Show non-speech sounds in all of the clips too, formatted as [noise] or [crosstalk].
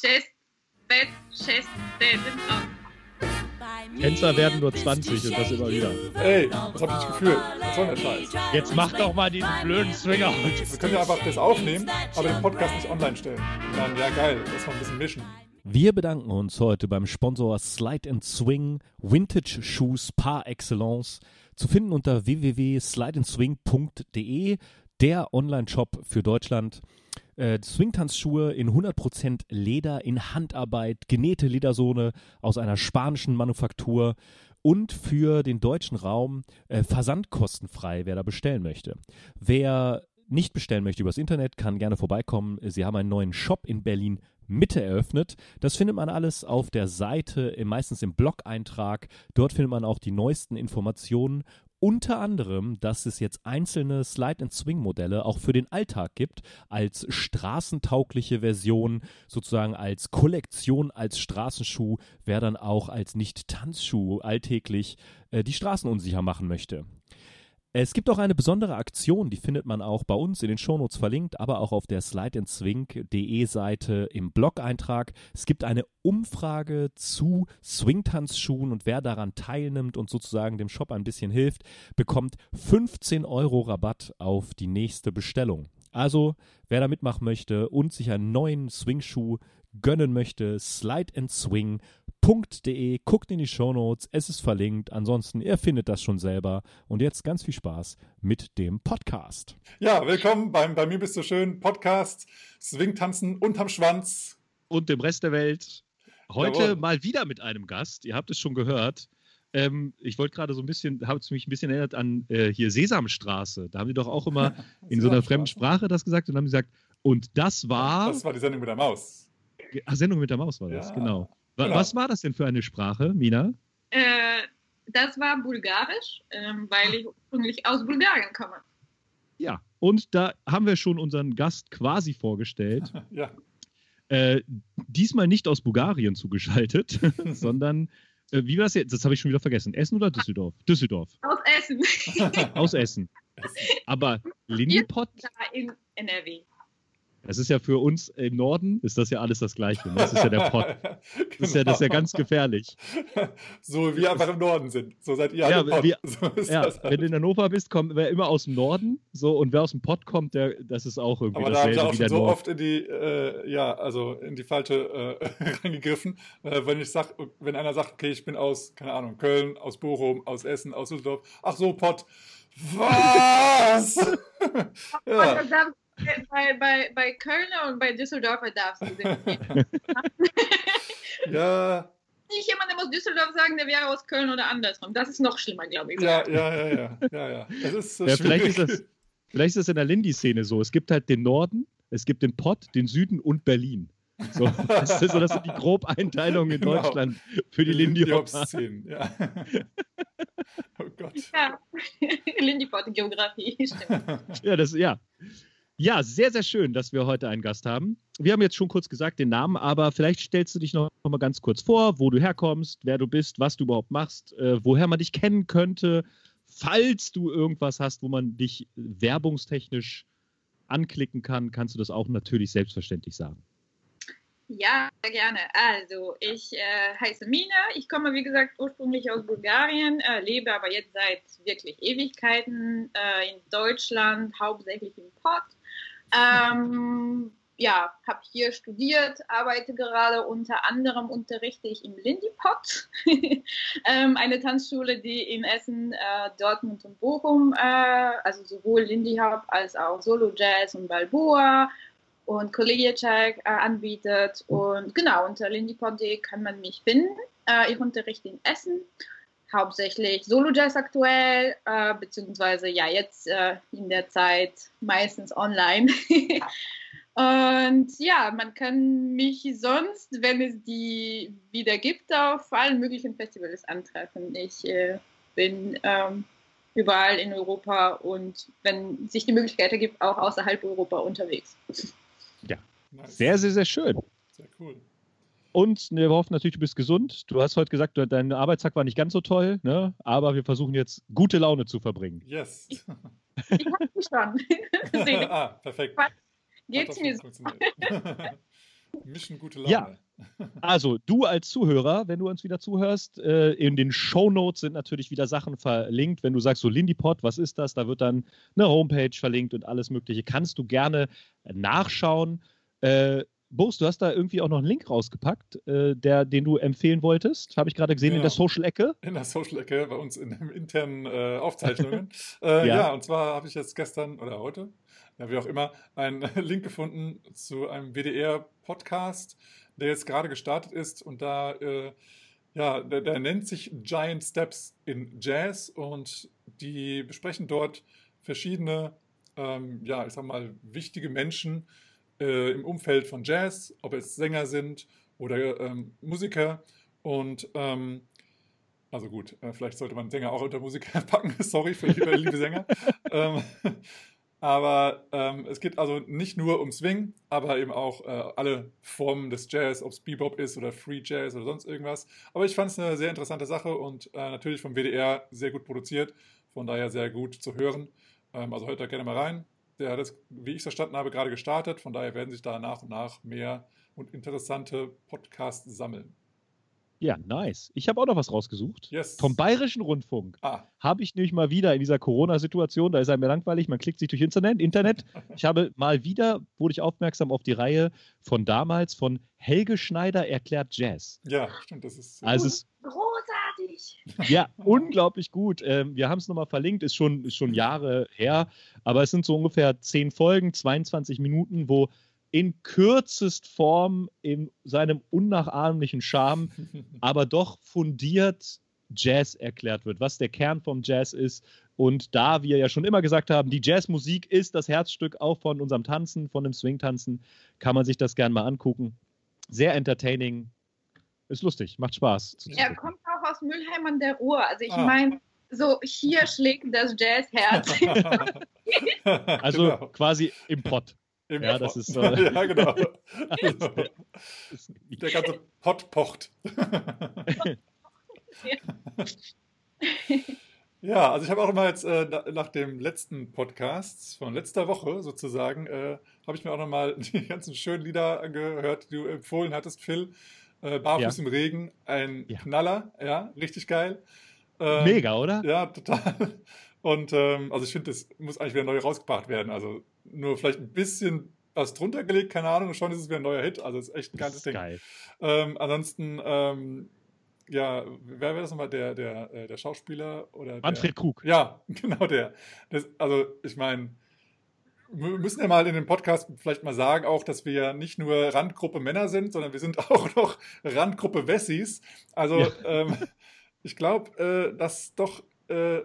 Chest, Bett, Chest, auf. Tänzer werden nur 20 und das immer wieder. Ey, das hab ich gefühlt. Was soll denn der Scheiß? Jetzt mach doch mal diesen blöden Swinger. Wir können ja einfach das aufnehmen, aber den Podcast nicht online stellen. Dann, ja geil, lass mal ein bisschen mischen. Wir bedanken uns heute beim Sponsor Slide and Swing Vintage Shoes par excellence. Zu finden unter www.slideandswing.de, der Online-Shop für Deutschland. Äh, Swingtanzschuhe in 100% Leder, in Handarbeit, genähte Ledersohne aus einer spanischen Manufaktur und für den deutschen Raum äh, versandkostenfrei, wer da bestellen möchte. Wer nicht bestellen möchte übers Internet, kann gerne vorbeikommen. Sie haben einen neuen Shop in Berlin Mitte eröffnet. Das findet man alles auf der Seite, meistens im Blog-Eintrag. Dort findet man auch die neuesten Informationen unter anderem, dass es jetzt einzelne Slide-and-Swing-Modelle auch für den Alltag gibt, als straßentaugliche Version, sozusagen als Kollektion, als Straßenschuh, wer dann auch als Nicht-Tanzschuh alltäglich äh, die Straßen unsicher machen möchte. Es gibt auch eine besondere Aktion, die findet man auch bei uns in den Shownotes verlinkt, aber auch auf der slideandswing.de Seite im Blog-Eintrag. Es gibt eine Umfrage zu Swingtanzschuhen und wer daran teilnimmt und sozusagen dem Shop ein bisschen hilft, bekommt 15 Euro Rabatt auf die nächste Bestellung. Also, wer da mitmachen möchte und sich einen neuen Swingschuh gönnen möchte, Slide and Swing www.ftf.de. Guckt in die Shownotes, es ist verlinkt. Ansonsten, ihr findet das schon selber. Und jetzt ganz viel Spaß mit dem Podcast. Ja, willkommen beim Bei mir bist du schön Podcast Swingtanzen unterm Schwanz. Und dem Rest der Welt. Heute Jawohl. mal wieder mit einem Gast. Ihr habt es schon gehört. Ähm, ich wollte gerade so ein bisschen, habe es mich ein bisschen erinnert an äh, hier Sesamstraße. Da haben die doch auch immer [laughs] in so einer fremden Sprache das gesagt und haben gesagt, und das war. Das war die Sendung mit der Maus. Ach, Sendung mit der Maus war das, ja. genau. Genau. Was war das denn für eine Sprache, Mina? Äh, das war Bulgarisch, äh, weil ich ursprünglich aus Bulgarien komme. Ja, und da haben wir schon unseren Gast quasi vorgestellt. [laughs] ja. Äh, diesmal nicht aus Bulgarien zugeschaltet, [laughs] sondern äh, wie war das jetzt? Das habe ich schon wieder vergessen. Essen oder Düsseldorf? Düsseldorf. Aus Essen. [laughs] aus Essen. Aber Lindipot? In NRW. Das ist ja für uns im Norden, ist das ja alles das Gleiche. Ne? Das ist ja der Pott. [laughs] Das, genau. ist ja, das ist ja ganz gefährlich. So wie wir einfach im Norden sind. So seid ihr ja, alle wir, [laughs] so ja halt. Wenn du in Hannover bist, kommt wer immer aus dem Norden. So, und wer aus dem Pott kommt, der, das ist auch irgendwie Aber da haben sie auch schon so Nord. oft in die, äh, ja, also in die falsche äh, [laughs] reingegriffen. Äh, wenn ich sag, wenn einer sagt, okay, ich bin aus, keine Ahnung, Köln, aus Bochum, aus Essen, aus Düsseldorf. Ach so, Pott. Was? ja bei, bei, bei Kölner und bei Düsseldorfer darfst du den [laughs] [laughs] Ja. Nicht jemand, der muss Düsseldorf sagen, der wäre aus Köln oder andersrum. Das ist noch schlimmer, glaube ich. Ja, ja, ja, ja. ja, ja. Das ist, ja vielleicht, ist das, vielleicht ist das in der Lindy-Szene so. Es gibt halt den Norden, es gibt den Pott, den Süden und Berlin. So, [laughs] das, ist, so, das sind die Grobeinteilungen in genau. Deutschland für die, die Lindy szenen ja. oh Gott. Ja, Lindy Pott Geografie, stimmt. Ja, das, ja. Ja, sehr, sehr schön, dass wir heute einen Gast haben. Wir haben jetzt schon kurz gesagt den Namen, aber vielleicht stellst du dich noch, mal ganz kurz vor, wo du herkommst, wer du bist, was du überhaupt machst, äh, woher man dich kennen könnte, falls du irgendwas hast, wo man dich werbungstechnisch anklicken kann, kannst du das auch natürlich selbstverständlich sagen. Ja, gerne. Also, ich äh, heiße Mina. Ich komme, wie gesagt, ursprünglich aus Bulgarien, äh, lebe aber jetzt seit wirklich Ewigkeiten äh, in Deutschland, hauptsächlich im Pott. Ähm, ja, habe hier studiert, arbeite gerade unter anderem unterrichte ich im Lindipot, [laughs] ähm, eine Tanzschule, die in Essen, äh, Dortmund und Bochum, äh, also sowohl Lindy Hop als auch Solo Jazz und Balboa und Kollegietag äh, anbietet. Und genau, unter lindipod.de kann man mich finden. Äh, ich unterrichte in Essen hauptsächlich Solo-Jazz aktuell, äh, beziehungsweise ja jetzt äh, in der Zeit meistens online. [laughs] Und ja, man kann mich sonst, wenn es die wieder gibt, auf allen möglichen Festivals antreffen. Ich äh, bin ähm, überall in Europa und wenn sich die Möglichkeit ergibt, auch außerhalb Europa unterwegs. Ja, sehr, sehr, sehr schön. Sehr cool. Und ne, wir hoffen natürlich, du bist gesund. Du hast heute gesagt, dein Arbeitstag war nicht ganz so toll, ne? aber wir versuchen jetzt gute Laune zu verbringen. Yes. Ich, ich habe schon. [laughs] ah, perfekt. Geht's mir so? [laughs] Mischen gute Laune. Ja. Also, du als Zuhörer, wenn du uns wieder zuhörst, äh, in den Show Notes sind natürlich wieder Sachen verlinkt. Wenn du sagst, so Lindipod, was ist das? Da wird dann eine Homepage verlinkt und alles Mögliche. Kannst du gerne nachschauen. Äh, Boos, du hast da irgendwie auch noch einen Link rausgepackt, äh, der, den du empfehlen wolltest. Habe ich gerade gesehen Ja. in der Social-Ecke. In der Social-Ecke bei uns in den internen äh, Aufzeichnungen. [laughs] äh, Ja. ja. und zwar habe ich jetzt gestern oder heute, ja, wie auch immer, einen [laughs] Link gefunden zu einem WDR-Podcast, der jetzt gerade gestartet ist und da, äh, ja, der, der nennt sich Giant Steps in Jazz und die besprechen dort verschiedene, ähm, ja, ich sag mal, wichtige Menschen äh, im Umfeld von Jazz, ob es Sänger sind oder ähm, Musiker und ähm, also gut, äh, vielleicht sollte man Sänger auch unter Musiker [laughs] packen. Sorry für liebe, liebe Sänger. [laughs] ähm, aber ähm, es geht also nicht nur um Swing, aber eben auch äh, alle Formen des Jazz, ob es Bebop ist oder Free Jazz oder sonst irgendwas. Aber ich fand es eine sehr interessante Sache und äh, natürlich vom WDR sehr gut produziert, von daher sehr gut zu hören. Ähm, also hört da gerne mal rein. Der hat es, wie ich es verstanden habe, gerade gestartet. Von daher werden sich da nach und nach mehr und interessante Podcasts sammeln. Ja, nice. Ich habe auch noch was rausgesucht. Yes. Vom Bayerischen Rundfunk Ah, habe ich nämlich mal wieder in dieser Corona-Situation, da ist einem ja langweilig, man klickt sich durch Internet, Internet. [laughs] Ich habe mal wieder, wurde ich aufmerksam auf die Reihe von damals von Helge Schneider erklärt Jazz. ja, stimmt, das ist. Also es ist Großartig. Ja, [laughs] unglaublich gut. Ähm, wir haben es nochmal verlinkt, ist schon, ist schon Jahre her, aber es sind so ungefähr 10 Folgen, 22 Minuten, wo in kürzest Form, in seinem unnachahmlichen Charme, [laughs] aber doch fundiert Jazz erklärt wird, was der Kern vom Jazz ist. Und da wir ja schon immer gesagt haben, die Jazzmusik ist das Herzstück auch von unserem Tanzen, von dem Swing-Tanzen, kann man sich das gern mal angucken. Sehr entertaining. Ist lustig, macht Spaß. Zuzugucken. kommt aus Mülheim an der Ruhr. Also ich Ah. meine, so hier schlägt das Jazzherz. [laughs] Also Genau. quasi im Pott. Im ja, Pott. das ist so. [laughs] ja, genau. [laughs] Ist- Der ganze Pott pocht. Ja, also ich habe auch immer jetzt äh, na- nach dem letzten Podcast von letzter Woche sozusagen, äh, habe ich mir auch nochmal die ganzen schönen Lieder angehört, die du empfohlen hattest, Phil. Äh, Barfuß Ja. im Regen, ein Ja. Knaller, ja, richtig geil. Ähm, Mega, oder? Ja, total. Und ähm, also ich finde, das muss eigentlich wieder neu rausgebracht werden. Also nur vielleicht ein bisschen was drunter gelegt, keine Ahnung, und schon ist es wieder ein neuer Hit. Also es ist echt ein ist Ding. geil. Ähm, ansonsten, ähm, ja, wer wäre das nochmal? Der, der, äh, der Schauspieler oder der, Manfred Krug. Ja, [laughs] genau der. Das, also ich meine, wir müssen ja mal in dem Podcast vielleicht mal sagen, auch, dass wir nicht nur Randgruppe Männer sind, sondern wir sind [laughs] auch noch Randgruppe Wessis. Also Ja. ähm, ich glaube, äh, dass doch äh,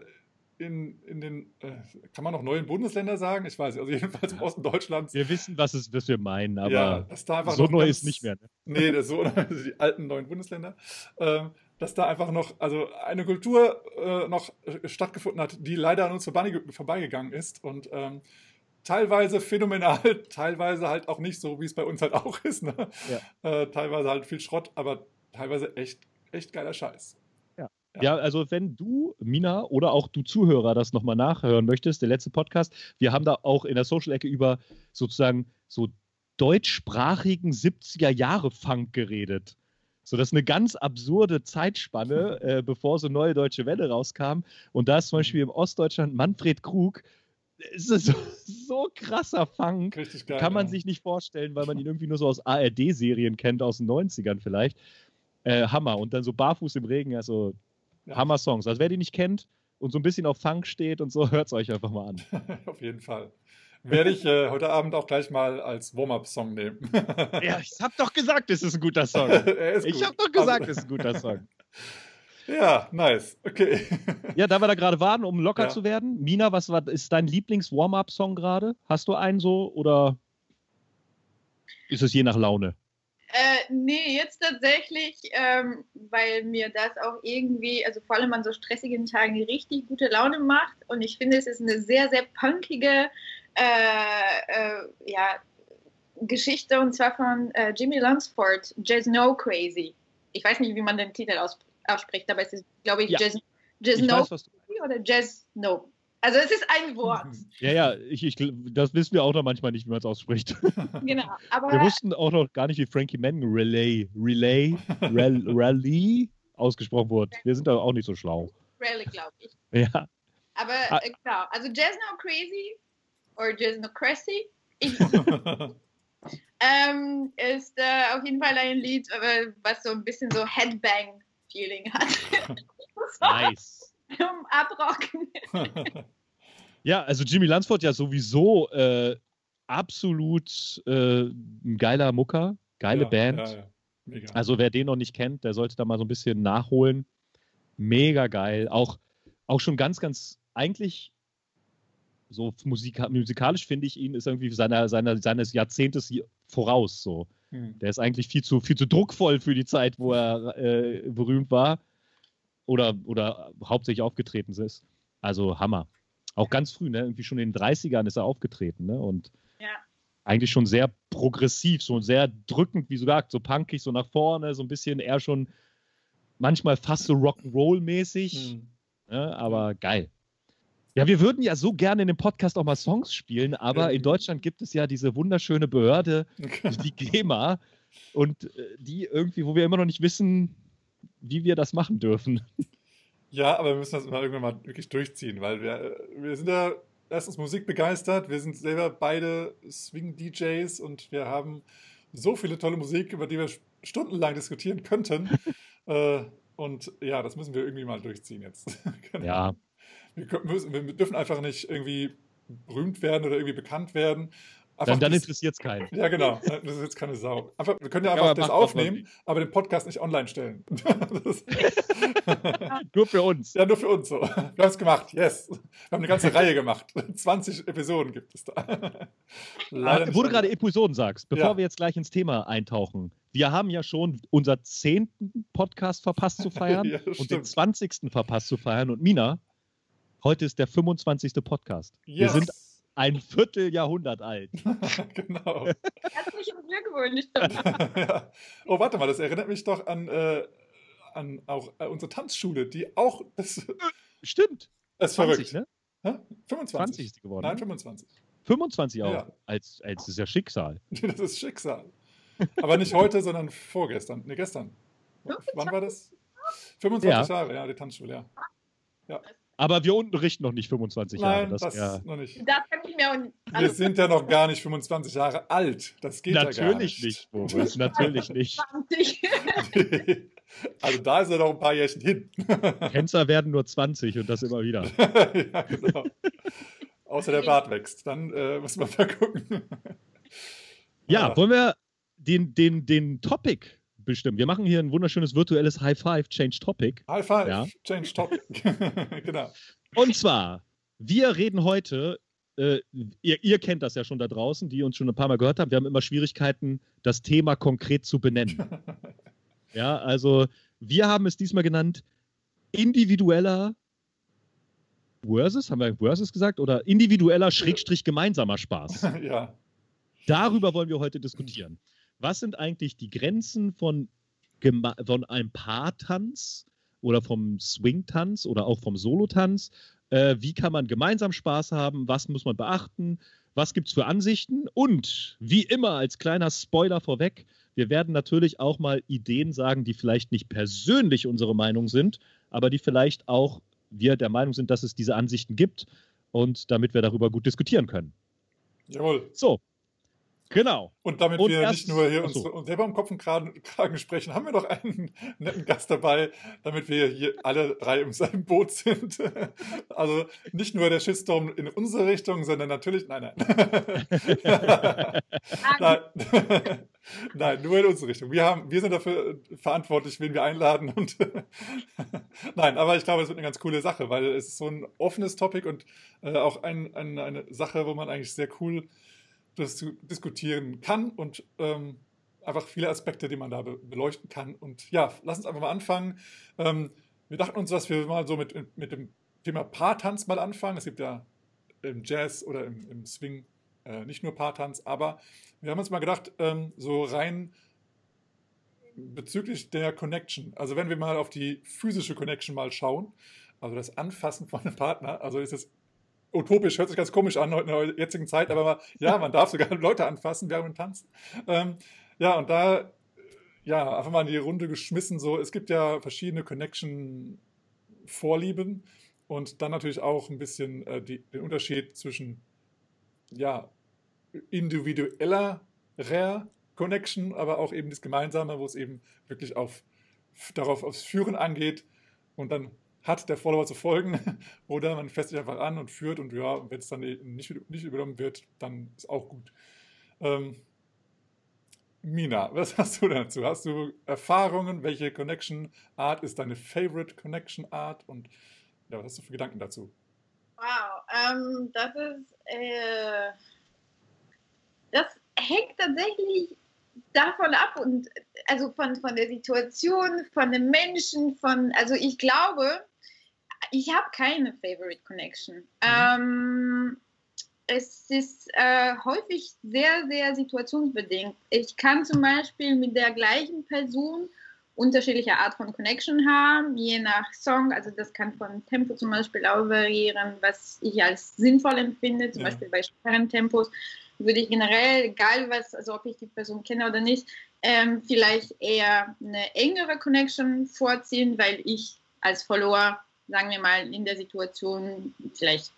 in, in den, äh, kann man noch neuen Bundesländer sagen? Ich weiß nicht, also jedenfalls im Osten Deutschlands. Wir wissen, was, es, was wir meinen, aber ja, dass da einfach so neu ist nicht mehr. Ne? Nee, das so, [laughs] also die alten neuen Bundesländer, ähm, dass da einfach noch, also eine Kultur äh, noch äh, stattgefunden hat, die leider an uns vorbei, vorbeigegangen ist und ähm, teilweise phänomenal, [laughs] teilweise halt auch nicht so, wie es bei uns halt auch ist. Ne? Äh, teilweise halt viel Schrott, aber teilweise echt, echt geiler Scheiß. Ja, also wenn du, Mina, oder auch du Zuhörer das nochmal nachhören möchtest, der letzte Podcast, wir haben da auch in der Social-Ecke über sozusagen so deutschsprachigen 70er-Jahre-Funk geredet. So, das ist eine ganz absurde Zeitspanne, [laughs] äh, bevor so neue deutsche Welle rauskam. Und da ist zum Beispiel im Ostdeutschland Manfred Krug. Es ist so, [laughs] so krasser Funk. Richtig geil. Kann man ja. sich nicht vorstellen, weil man ihn irgendwie nur so aus ARD-Serien kennt, aus den 90ern vielleicht. Äh, Hammer. Und dann so barfuß im Regen, also Ja. Hammer-Songs. Also wer die nicht kennt und so ein bisschen auf Funk steht und so, [laughs] hört es euch einfach mal an. [laughs] Auf jeden Fall. Werde ich äh, heute Abend auch gleich mal als Warm-Up-Song nehmen. ja, ich hab doch gesagt, es ist ein guter Song. Ich gut. hab doch gesagt, Also- es ist ein guter Song. Ja, nice. Okay. [laughs] Ja, da wir da gerade waren, um locker Ja. zu werden. Mina, was war, ist dein Lieblings-Warm-Up-Song gerade? Hast du einen so oder ist es je nach Laune? Äh, nee, jetzt tatsächlich, ähm, weil mir das auch irgendwie, also vor allem an so stressigen Tagen, richtig gute Laune macht. Und ich finde, es ist eine sehr, sehr punkige äh, äh, ja, Geschichte und zwar von äh, Jimmy Lunsford, Jazz No Crazy. Ich weiß nicht, wie man den Titel aus, ausspricht, aber es ist, glaube ich, Ja. Jazz, Jazz Ich No weiß, oder Jazz No. Also es ist ein Wort. Ja, ja, ich, ich, das wissen wir auch noch manchmal nicht, wie man es ausspricht. [laughs] Genau. Aber wir wussten auch noch gar nicht, wie Frankie Mann Relay, Relay, Rel, [laughs] Rally ausgesprochen wurde. Wir sind da auch nicht so schlau. Rally, glaube ich. [laughs] Ja. Aber Ah. äh, genau, also Jazz No Crazy oder Jazz No Crazy ich, ähm, ist äh, auf jeden Fall ein Lied, äh, was so ein bisschen so Headbang-Feeling hat. so, [laughs] Nice. [laughs] Zum Abrocken. [laughs] Ja, also Jimmy Lansford ja sowieso äh, absolut äh, ein geiler Mucker, geile Ja, Band. Ja, ja. Also wer den noch nicht kennt, der sollte da mal so ein bisschen nachholen. Mega geil. Auch, auch schon ganz, ganz eigentlich so musika musikalisch finde ich ihn ist irgendwie seiner, seiner, seines Jahrzehntes voraus so. Hm. Der ist eigentlich viel zu, viel zu druckvoll für die Zeit, wo er äh, berühmt war oder, oder hauptsächlich aufgetreten ist. Also Hammer. Auch ganz früh, ne? irgendwie schon in den 30ern ist er aufgetreten ne? und Ja. eigentlich schon sehr progressiv, so sehr drückend, wie gesagt, so punkig, so nach vorne, so ein bisschen eher schon manchmal fast so Rock'n'Roll-mäßig, Hm. ne? aber geil. Ja, wir würden ja so gerne in dem Podcast auch mal Songs spielen, aber in. Deutschland gibt es ja diese wunderschöne Behörde, die GEMA, und äh, die irgendwie, wo wir immer noch nicht wissen, wie wir das machen dürfen. Ja, aber wir müssen das mal irgendwann mal wirklich durchziehen, weil wir, äh, wir sind ja erstens musikbegeistert, wir sind selber beide Swing-DJs und wir haben so viele tolle Musik, über die wir stundenlang diskutieren könnten. [laughs] äh, und ja, das müssen wir irgendwie mal durchziehen jetzt. [laughs] Genau. Ja, Wir, müssen, wir dürfen einfach nicht irgendwie berühmt werden oder irgendwie bekannt werden. Einfach dann, dann interessiert es keinen. ja, genau. Das ist jetzt keine Sau. Aber wir können ja Ja, einfach aber das aufnehmen, aber den Podcast nicht online stellen. [laughs] [laughs] Nur für uns. ja, nur für uns so. Wir haben es gemacht. Yes. Wir haben eine ganze Reihe gemacht. [laughs] 20 Episoden gibt es da. Leider Ah, wo du gerade Episoden sagst, bevor Ja. wir jetzt gleich ins Thema eintauchen. Wir haben ja schon unser zehnten Podcast verpasst zu feiern Ja, und den stimmt. 20. verpasst zu feiern. Und Mina, heute ist der 25. Podcast. Wir Yes. sind ein Vierteljahrhundert alt. [laughs] genau. Herzlichen Glückwunsch. [laughs] ja. Oh, warte mal, das erinnert mich doch an, äh, an auch äh, unsere Tanzschule, die auch. Das, Stimmt. das ist 20, verrückt. ne? Hä? 25. 20 ist die geworden. Nein, ne? 25. 25 auch. Ja. Als, als ist ja Schicksal. [laughs] Das ist Schicksal. Aber nicht heute, sondern vorgestern. Ne, gestern. Wann war das? 25 Ja. Jahre, ja, die Tanzschule, ja. Aber wir unterrichten noch nicht 25 Jahre. Nein, das, Das, ja, noch nicht. Das kann ich mir Wir sind ja noch gar nicht 25 Jahre alt. Das geht ja gar natürlich nicht, Boris. Natürlich nicht. 20. [laughs] Also da ist er noch ein paar Jährchen hin. [laughs] Tänzer werden nur 20 und das immer wieder. [laughs] ja, genau. Außer der Bart wächst. Dann äh, muss man mal gucken. Ja, wollen wir den, den, den Topic bestimmen? Wir machen hier ein wunderschönes virtuelles High Five Change Topic. High five, Ja. change topic. [laughs] [laughs] genau. Und zwar, wir reden heute, äh, ihr, ihr kennt das ja schon da draußen, die uns schon ein paar Mal gehört haben, wir haben immer Schwierigkeiten, das Thema konkret zu benennen. [laughs] Ja, also wir haben es diesmal genannt, individueller Versus, haben wir Versus gesagt? Oder individueller Schrägstrich gemeinsamer Spaß. ja. Darüber wollen wir heute diskutieren. Was sind eigentlich die Grenzen von, von einem Paartanz oder vom Swing-Tanz oder auch vom Solotanz? Äh, wie kann man gemeinsam Spaß haben? Was muss man beachten? Was gibt es für Ansichten? Und wie immer als kleiner Spoiler vorweg, wir werden natürlich auch mal Ideen sagen, die vielleicht nicht persönlich unsere Meinung sind, aber die vielleicht auch wir der Meinung sind, dass es diese Ansichten gibt und damit wir darüber gut diskutieren können. Jawohl. So, genau. Und damit Und wir erst- nicht nur hier so. uns, uns selber im Kopf und Kragen, Kragen sprechen, haben wir noch einen [laughs] netten Gast dabei, damit wir hier alle drei im selben Boot sind. [laughs] Also nicht nur der Shitstorm in unsere Richtung, sondern natürlich, nein, nein. [laughs] nein. nein, nur in unsere Richtung. Wir, haben, wir sind dafür verantwortlich, wen wir einladen. Und nein, aber ich glaube, es wird eine ganz coole Sache, weil es ist so ein offenes Topic und äh, auch ein, ein, eine Sache, wo man eigentlich sehr cool das diskutieren kann und ähm, einfach viele Aspekte, die man da be beleuchten kann. Und ja, lass uns einfach mal anfangen. Ähm, wir dachten uns, dass wir mal so mit, mit dem Thema Paartanz mal anfangen. Es gibt ja im Jazz oder im, im Swing äh, nicht nur Paartanz, aber wir haben uns mal gedacht, ähm, so rein bezüglich der Connection, also wenn wir mal auf die physische Connection mal schauen, also das Anfassen von einem Partner, also ist es utopisch, hört sich ganz komisch an in der jetzigen Zeit, aber ja, man darf sogar [laughs] Leute anfassen während dem Tanzen. Ähm, ja, und da, ja, einfach mal in die Runde geschmissen, so, es gibt ja verschiedene Connection-Vorlieben und dann natürlich auch ein bisschen äh, die, den Unterschied zwischen, ja, individueller Connection, aber auch eben das Gemeinsame, wo es eben wirklich auf, darauf aufs Führen angeht und dann hat der Follower zu folgen [laughs] oder man fässt sich einfach an und führt und ja, wenn es dann nicht, nicht übernommen wird, dann ist auch gut. Ähm, Mina, [laughs] was hast du dazu? Hast du Erfahrungen? Welche Connection Art ist deine Favorite Connection Art? Und ja, was hast du für Gedanken dazu? Wow, ähm, das ist, äh, das hängt tatsächlich davon ab und also von, von der Situation, von den Menschen, von, also ich glaube, ich habe keine Favorite Connection. Mhm. Ähm, es ist äh, häufig sehr, sehr situationsbedingt. Ich kann zum Beispiel mit der gleichen Person unterschiedliche Art von Connection haben, je nach Song. Also das kann von Tempo zum Beispiel auch variieren, was ich als sinnvoll empfinde, zum ja. Beispiel bei schweren Tempos würde ich generell, egal was, also ob ich die Person kenne oder nicht, ähm, vielleicht eher eine engere Connection vorziehen, weil ich als Follower, sagen wir mal, in der Situation vielleicht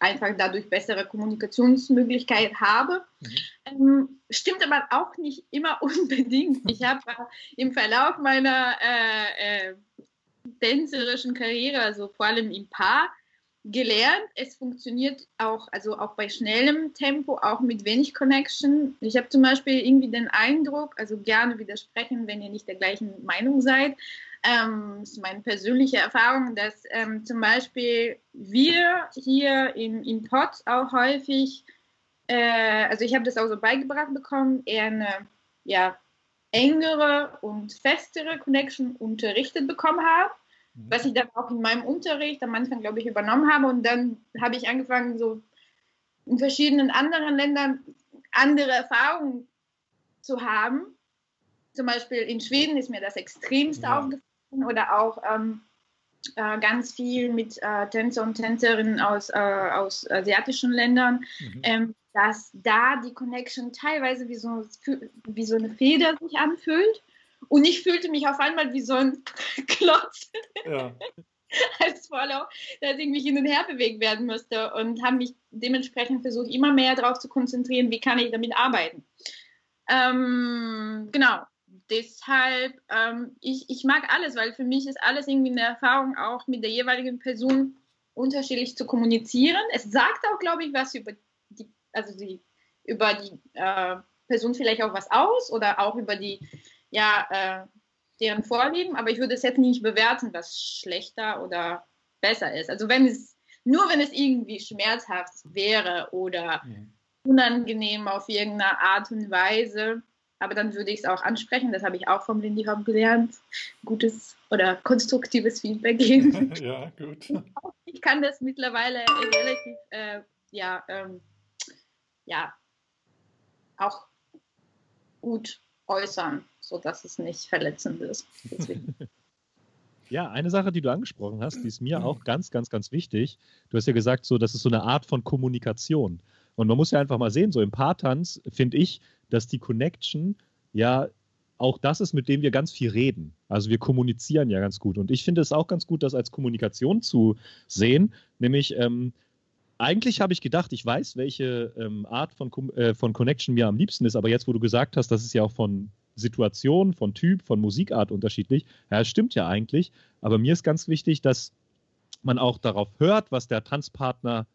einfach dadurch bessere Kommunikationsmöglichkeit habe. Mhm. Ähm, stimmt aber auch nicht immer [laughs] unbedingt. Ich habe im Verlauf meiner äh, äh, tänzerischen Karriere, also vor allem im Paar, gelernt. Es funktioniert auch, also auch bei schnellem Tempo, auch mit wenig Connection. Ich habe zum Beispiel irgendwie den Eindruck, also gerne widersprechen, wenn ihr nicht der gleichen Meinung seid. Ähm, das ist meine persönliche Erfahrung, dass ähm, zum Beispiel wir hier im, im Pod auch häufig, äh, also ich habe das auch so beigebracht bekommen, eher eine ja, engere und festere Connection unterrichtet bekommen habe was ich dann auch in meinem Unterricht am Anfang, glaube ich, übernommen habe. Und dann habe ich angefangen, so in verschiedenen anderen Ländern andere Erfahrungen zu haben. Zum Beispiel in Schweden ist mir das extremst ja. aufgefallen oder auch ähm, äh, ganz viel mit äh, Tänzer und Tänzerinnen aus, äh, aus asiatischen Ländern, mhm. ähm, dass da die Connection teilweise wie so, wie so eine Feder sich anfühlt und ich fühlte mich auf einmal wie so ein [laughs] Klotz. Ja. [laughs] als Follow, dass ich mich hin und her bewegt werden müsste und habe mich dementsprechend versucht, immer mehr darauf zu konzentrieren, wie kann ich damit arbeiten. Ähm, genau, deshalb, ähm, ich, ich mag alles, weil für mich ist alles irgendwie eine Erfahrung, auch mit der jeweiligen Person unterschiedlich zu kommunizieren. Es sagt auch, glaube ich, was über die, also die, über die äh, Person vielleicht auch was aus oder auch über die ja, äh, deren Vorlieben, aber ich würde es jetzt nicht bewerten, was schlechter oder besser ist. Also wenn es, nur wenn es irgendwie schmerzhaft wäre oder mhm. unangenehm auf irgendeine Art und Weise, aber dann würde ich es auch ansprechen. Das habe ich auch vom Lindy Hop gelernt. Gutes oder konstruktives Feedback geben. [laughs] ja, gut. Ich kann das mittlerweile relativ, äh, ja, ähm, ja, auch gut äußern sodass es nicht verletzend ist. [laughs] Ja, eine Sache, die du angesprochen hast, die ist mir auch ganz, ganz, ganz wichtig. Du hast ja gesagt, so, das ist so eine Art von Kommunikation. Und man muss ja einfach mal sehen, so im Paartanz finde ich, dass die Connection ja auch das ist, mit dem wir ganz viel reden. Also wir kommunizieren ja ganz gut. Und ich finde es auch ganz gut, das als Kommunikation zu sehen. Nämlich, ähm, eigentlich habe ich gedacht, ich weiß, welche ähm, Art von, äh, von Connection mir am liebsten ist. Aber jetzt, wo du gesagt hast, das ist ja auch von Situation, von Typ, von Musikart unterschiedlich. Ja, stimmt ja eigentlich. Aber mir ist ganz wichtig, dass man auch darauf hört, was der Tanzpartner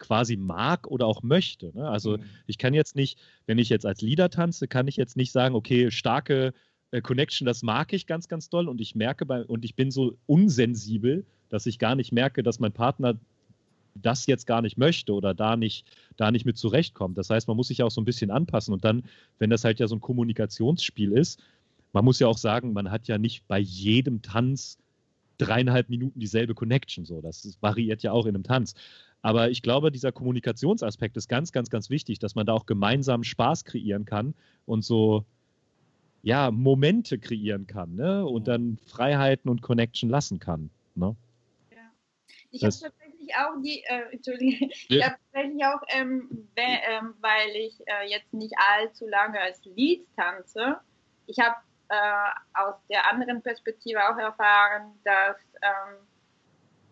quasi mag oder auch möchte. Ne? Also mhm. ich kann jetzt nicht, wenn ich jetzt als Leader tanze, kann ich jetzt nicht sagen, okay, starke äh, Connection, das mag ich ganz, ganz doll und ich merke bei, und ich bin so unsensibel, dass ich gar nicht merke, dass mein Partner das jetzt gar nicht möchte oder da nicht, da nicht mit zurechtkommt. Das heißt, man muss sich auch so ein bisschen anpassen. Und dann, wenn das halt ja so ein Kommunikationsspiel ist, man muss ja auch sagen, man hat ja nicht bei jedem Tanz dreieinhalb Minuten dieselbe Connection. So, das variiert ja auch in einem Tanz. Aber ich glaube, dieser Kommunikationsaspekt ist ganz, ganz, ganz wichtig, dass man da auch gemeinsam Spaß kreieren kann und so ja, Momente kreieren kann ne? und dann Freiheiten und Connection lassen kann. Ne? Ja. Ich habe tatsächlich auch die, äh, Entschuldigung, ja. ich habe tatsächlich auch, ähm, ähm, weil ich äh, jetzt nicht allzu lange als Lied tanze, ich habe äh, aus der anderen Perspektive auch erfahren, dass ähm,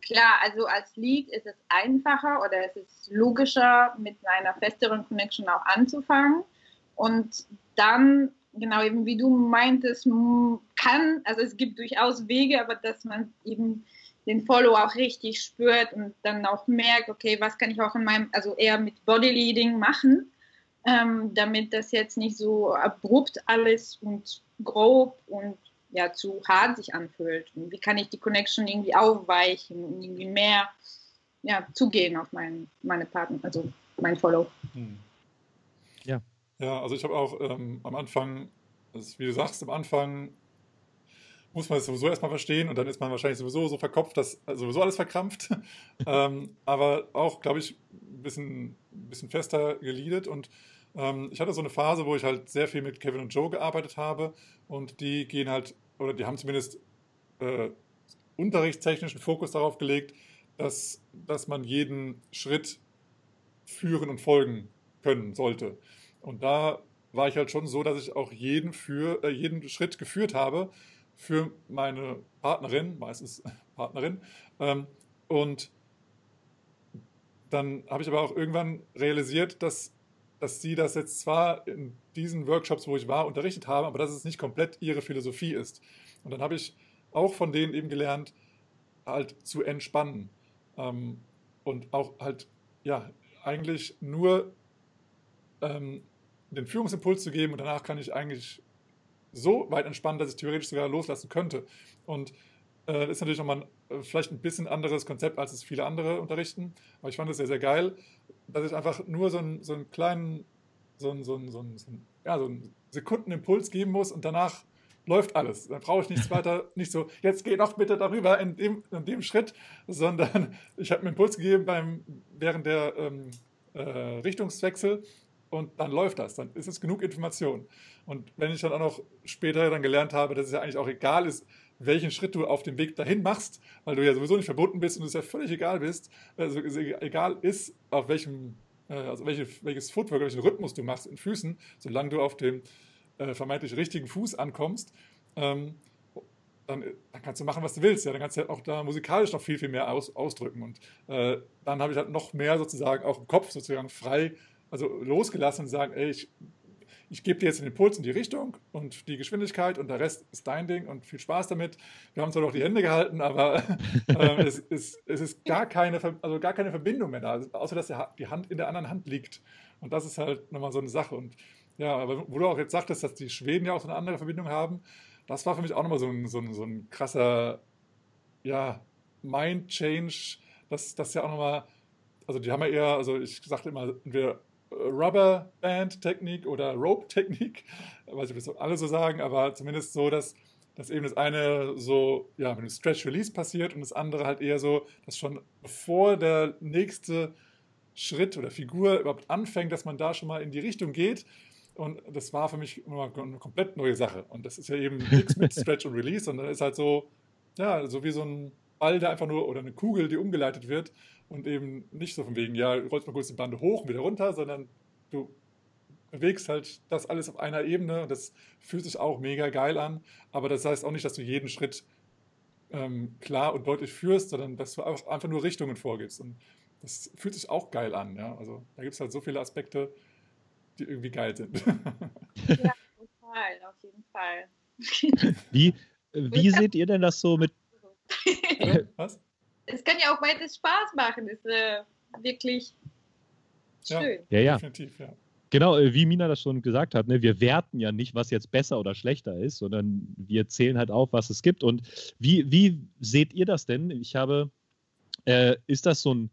klar, also als Lead ist es einfacher oder es ist logischer, mit einer festeren Connection auch anzufangen. Und dann, genau eben wie du meintest, kann, also es gibt durchaus Wege, aber dass man eben den Follow auch richtig spürt und dann auch merkt, okay, was kann ich auch in meinem, also eher mit Bodyleading machen, ähm, damit das jetzt nicht so abrupt alles und grob und ja, zu hart sich anfühlt. Und wie kann ich die Connection irgendwie aufweichen und irgendwie mehr ja, zugehen auf meinen, meine Partner, also mein Follow. Hm. Ja. Ja, also ich habe auch ähm, am Anfang, also wie du sagst, am Anfang muss man es sowieso erstmal verstehen und dann ist man wahrscheinlich sowieso so verkopft, dass sowieso alles verkrampft. [laughs] ähm, aber auch, glaube ich, ein bisschen, ein bisschen fester geleadet und ähm, ich hatte so eine Phase, wo ich halt sehr viel mit Kevin und Joe gearbeitet habe und die gehen halt, oder die haben zumindest äh, unterrichtstechnischen Fokus darauf gelegt, dass, dass man jeden Schritt führen und folgen können sollte. Und da war ich halt schon so, dass ich auch jeden, für, äh, jeden Schritt geführt habe für meine Partnerin, meistens [laughs] Partnerin. Ähm, und dann habe ich aber auch irgendwann realisiert, dass dass sie das jetzt zwar in diesen Workshops, wo ich war, unterrichtet haben, aber dass es nicht komplett ihre Philosophie ist. Und dann habe ich auch von denen eben gelernt, halt zu entspannen. Ähm, und auch halt, ja, eigentlich nur ähm, den Führungsimpuls zu geben und danach kann ich eigentlich so weit entspannen, dass ich theoretisch sogar loslassen könnte. Und äh, das ist natürlich nochmal ein, äh, vielleicht ein bisschen anderes Konzept, als es viele andere unterrichten. Aber ich fand es sehr, sehr geil, dass ich einfach nur so einen, so einen kleinen, so einen, so einen, so einen, ja, so einen Sekundenimpuls geben muss und danach läuft alles. Dann brauche ich nichts [laughs] weiter, nicht so, jetzt geh doch bitte darüber in dem, in dem Schritt, sondern [laughs] ich habe einen Impuls gegeben beim, während der ähm, äh, Richtungswechsel und dann läuft das, dann ist es genug Information. Und wenn ich dann auch noch später dann gelernt habe, dass es ja eigentlich auch egal ist, welchen Schritt du auf dem Weg dahin machst, weil du ja sowieso nicht verbunden bist und es ja völlig egal bist, also egal ist, auf welchem, äh, also welche, welches Footwork, welchen Rhythmus du machst in Füßen, solange du auf dem äh, vermeintlich richtigen Fuß ankommst, ähm, dann, dann, kannst du machen, was du willst. Ja, dann kannst du halt auch da musikalisch noch viel, viel mehr aus, ausdrücken. Und äh, dann habe ich halt noch mehr sozusagen auch im Kopf sozusagen frei, also losgelassen und sagen, ey, ich ich gebe dir jetzt den Impuls in die Richtung und die Geschwindigkeit und der Rest ist dein Ding und viel Spaß damit. Wir haben zwar noch die Hände gehalten, aber [laughs] äh, es, ist, es ist gar keine, also gar keine Verbindung mehr da, außer dass die Hand in der anderen Hand liegt. Und das ist halt nochmal so eine Sache. Und ja, aber wo du auch jetzt sagtest, dass die Schweden ja auch so eine andere Verbindung haben, das war für mich auch nochmal so ein, so ein, so ein krasser, ja, Mind-Change, dass das ja auch nochmal, also die haben ja eher, also ich sagte immer, entweder Rubber Band Technik oder Rope Technik, [laughs] weiß ich, ob das alle so sagen, aber zumindest so, dass, dass eben das eine so ja, mit einem Stretch Release passiert und das andere halt eher so, dass schon bevor der nächste Schritt oder Figur überhaupt anfängt, dass man da schon mal in die Richtung geht. Und das war für mich immer eine komplett neue Sache. Und das ist ja eben nichts mit [laughs] Stretch und Release, sondern ist halt so, ja, so wie so ein Ball, der einfach nur, oder eine Kugel, die umgeleitet wird und eben nicht so von wegen, ja, rollst mal kurz die Bande hoch und wieder runter, sondern du bewegst halt das alles auf einer Ebene und das fühlt sich auch mega geil an. Aber das heißt auch nicht, dass du jeden Schritt ähm, klar und deutlich führst, sondern dass du auch einfach nur Richtungen vorgibst. Und das fühlt sich auch geil an. Ja? Also da gibt es halt so viele Aspekte, die irgendwie geil sind. ja, total, auf jeden Fall. Wie, wie seht ihr denn das so mit. [laughs] Was? es kann ja auch weiter Spaß machen. Das ist äh, wirklich schön. Ja, ja. Definitiv, ja. Genau, äh, wie Mina das schon gesagt hat, ne, wir werten ja nicht, was jetzt besser oder schlechter ist, sondern wir zählen halt auf, was es gibt. Und wie, wie seht ihr das denn? Ich habe, äh, ist das so ein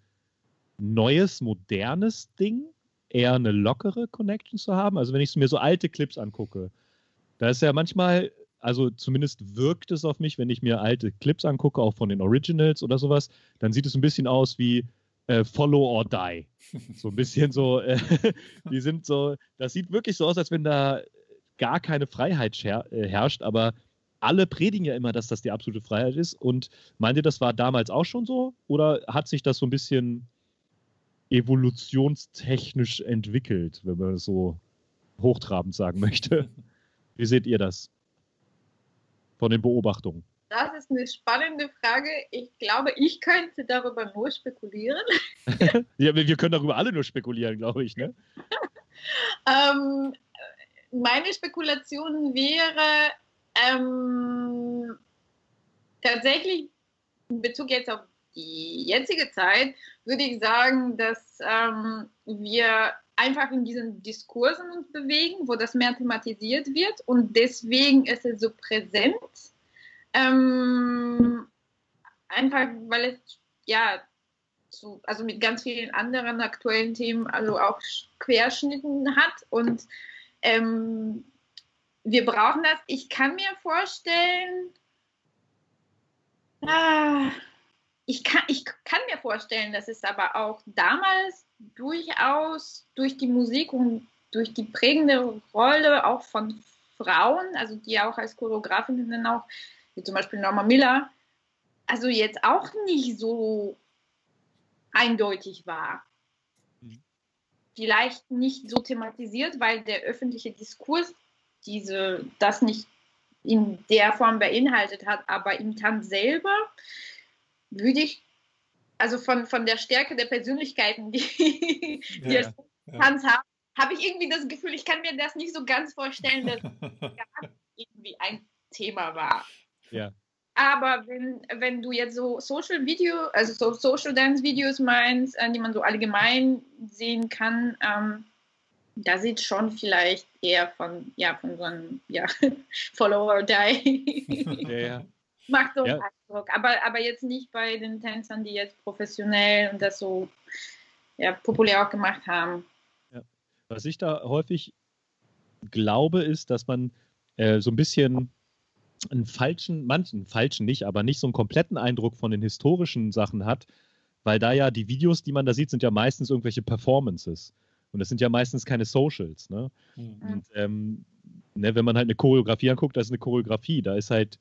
neues, modernes Ding, eher eine lockere Connection zu haben? Also wenn ich mir so alte Clips angucke, da ist ja manchmal also zumindest wirkt es auf mich, wenn ich mir alte Clips angucke, auch von den Originals oder sowas, dann sieht es ein bisschen aus wie äh, Follow or Die. [laughs] So ein bisschen so, äh, [laughs] die sind so, das sieht wirklich so aus, als wenn da gar keine Freiheit her äh, herrscht, aber alle predigen ja immer, dass das die absolute Freiheit ist. Und meint ihr, das war damals auch schon so? Oder hat sich das so ein bisschen evolutionstechnisch entwickelt, wenn man es so hochtrabend sagen möchte? [laughs] Wie seht ihr das? Von den Beobachtungen. Das ist eine spannende Frage. Ich glaube, ich könnte darüber nur spekulieren. [laughs] ja, wir können darüber alle nur spekulieren, glaube ich, ne? [laughs] ähm, meine Spekulation wäre ähm, tatsächlich in Bezug jetzt auf die jetzige Zeit, würde ich sagen, dass ähm, wir einfach in diesen Diskursen uns bewegen, wo das mehr thematisiert wird und deswegen ist es so präsent. Ähm, einfach weil es ja zu, also mit ganz vielen anderen aktuellen Themen also auch Querschnitten hat und ähm, wir brauchen das. Ich kann mir vorstellen, ah, ich, kann, ich kann mir vorstellen, dass es aber auch damals durchaus durch die Musik und durch die prägende Rolle auch von Frauen, also die auch als Choreografinnen auch, wie zum Beispiel Norma Miller, also jetzt auch nicht so eindeutig war. Mhm. Vielleicht nicht so thematisiert, weil der öffentliche Diskurs diese, das nicht in der Form beinhaltet hat, aber im Tanz selber würde ich, also von, von der Stärke der Persönlichkeiten, die, [laughs] die ja, ja. Tanz haben, habe ich irgendwie das Gefühl, ich kann mir das nicht so ganz vorstellen, dass [laughs] das irgendwie ein Thema war. Ja. Aber wenn, wenn du jetzt so Social Video, also so Social Dance Videos meinst, äh, die man so allgemein sehen kann, ähm, da sieht schon vielleicht eher von, ja, von so einem ja, [laughs] Follower Die. ja, ja. Macht so einen ja. Eindruck. Aber, aber jetzt nicht bei den Tänzern, die jetzt professionell und das so ja, populär auch gemacht haben. Ja. Was ich da häufig glaube, ist, dass man äh, so ein bisschen einen falschen, manchen falschen nicht, aber nicht so einen kompletten Eindruck von den historischen Sachen hat, weil da ja die Videos, die man da sieht, sind ja meistens irgendwelche Performances. Und das sind ja meistens keine Socials. Ne? Mhm. Und ähm, ne, wenn man halt eine Choreografie anguckt, das ist eine Choreografie. Da ist halt,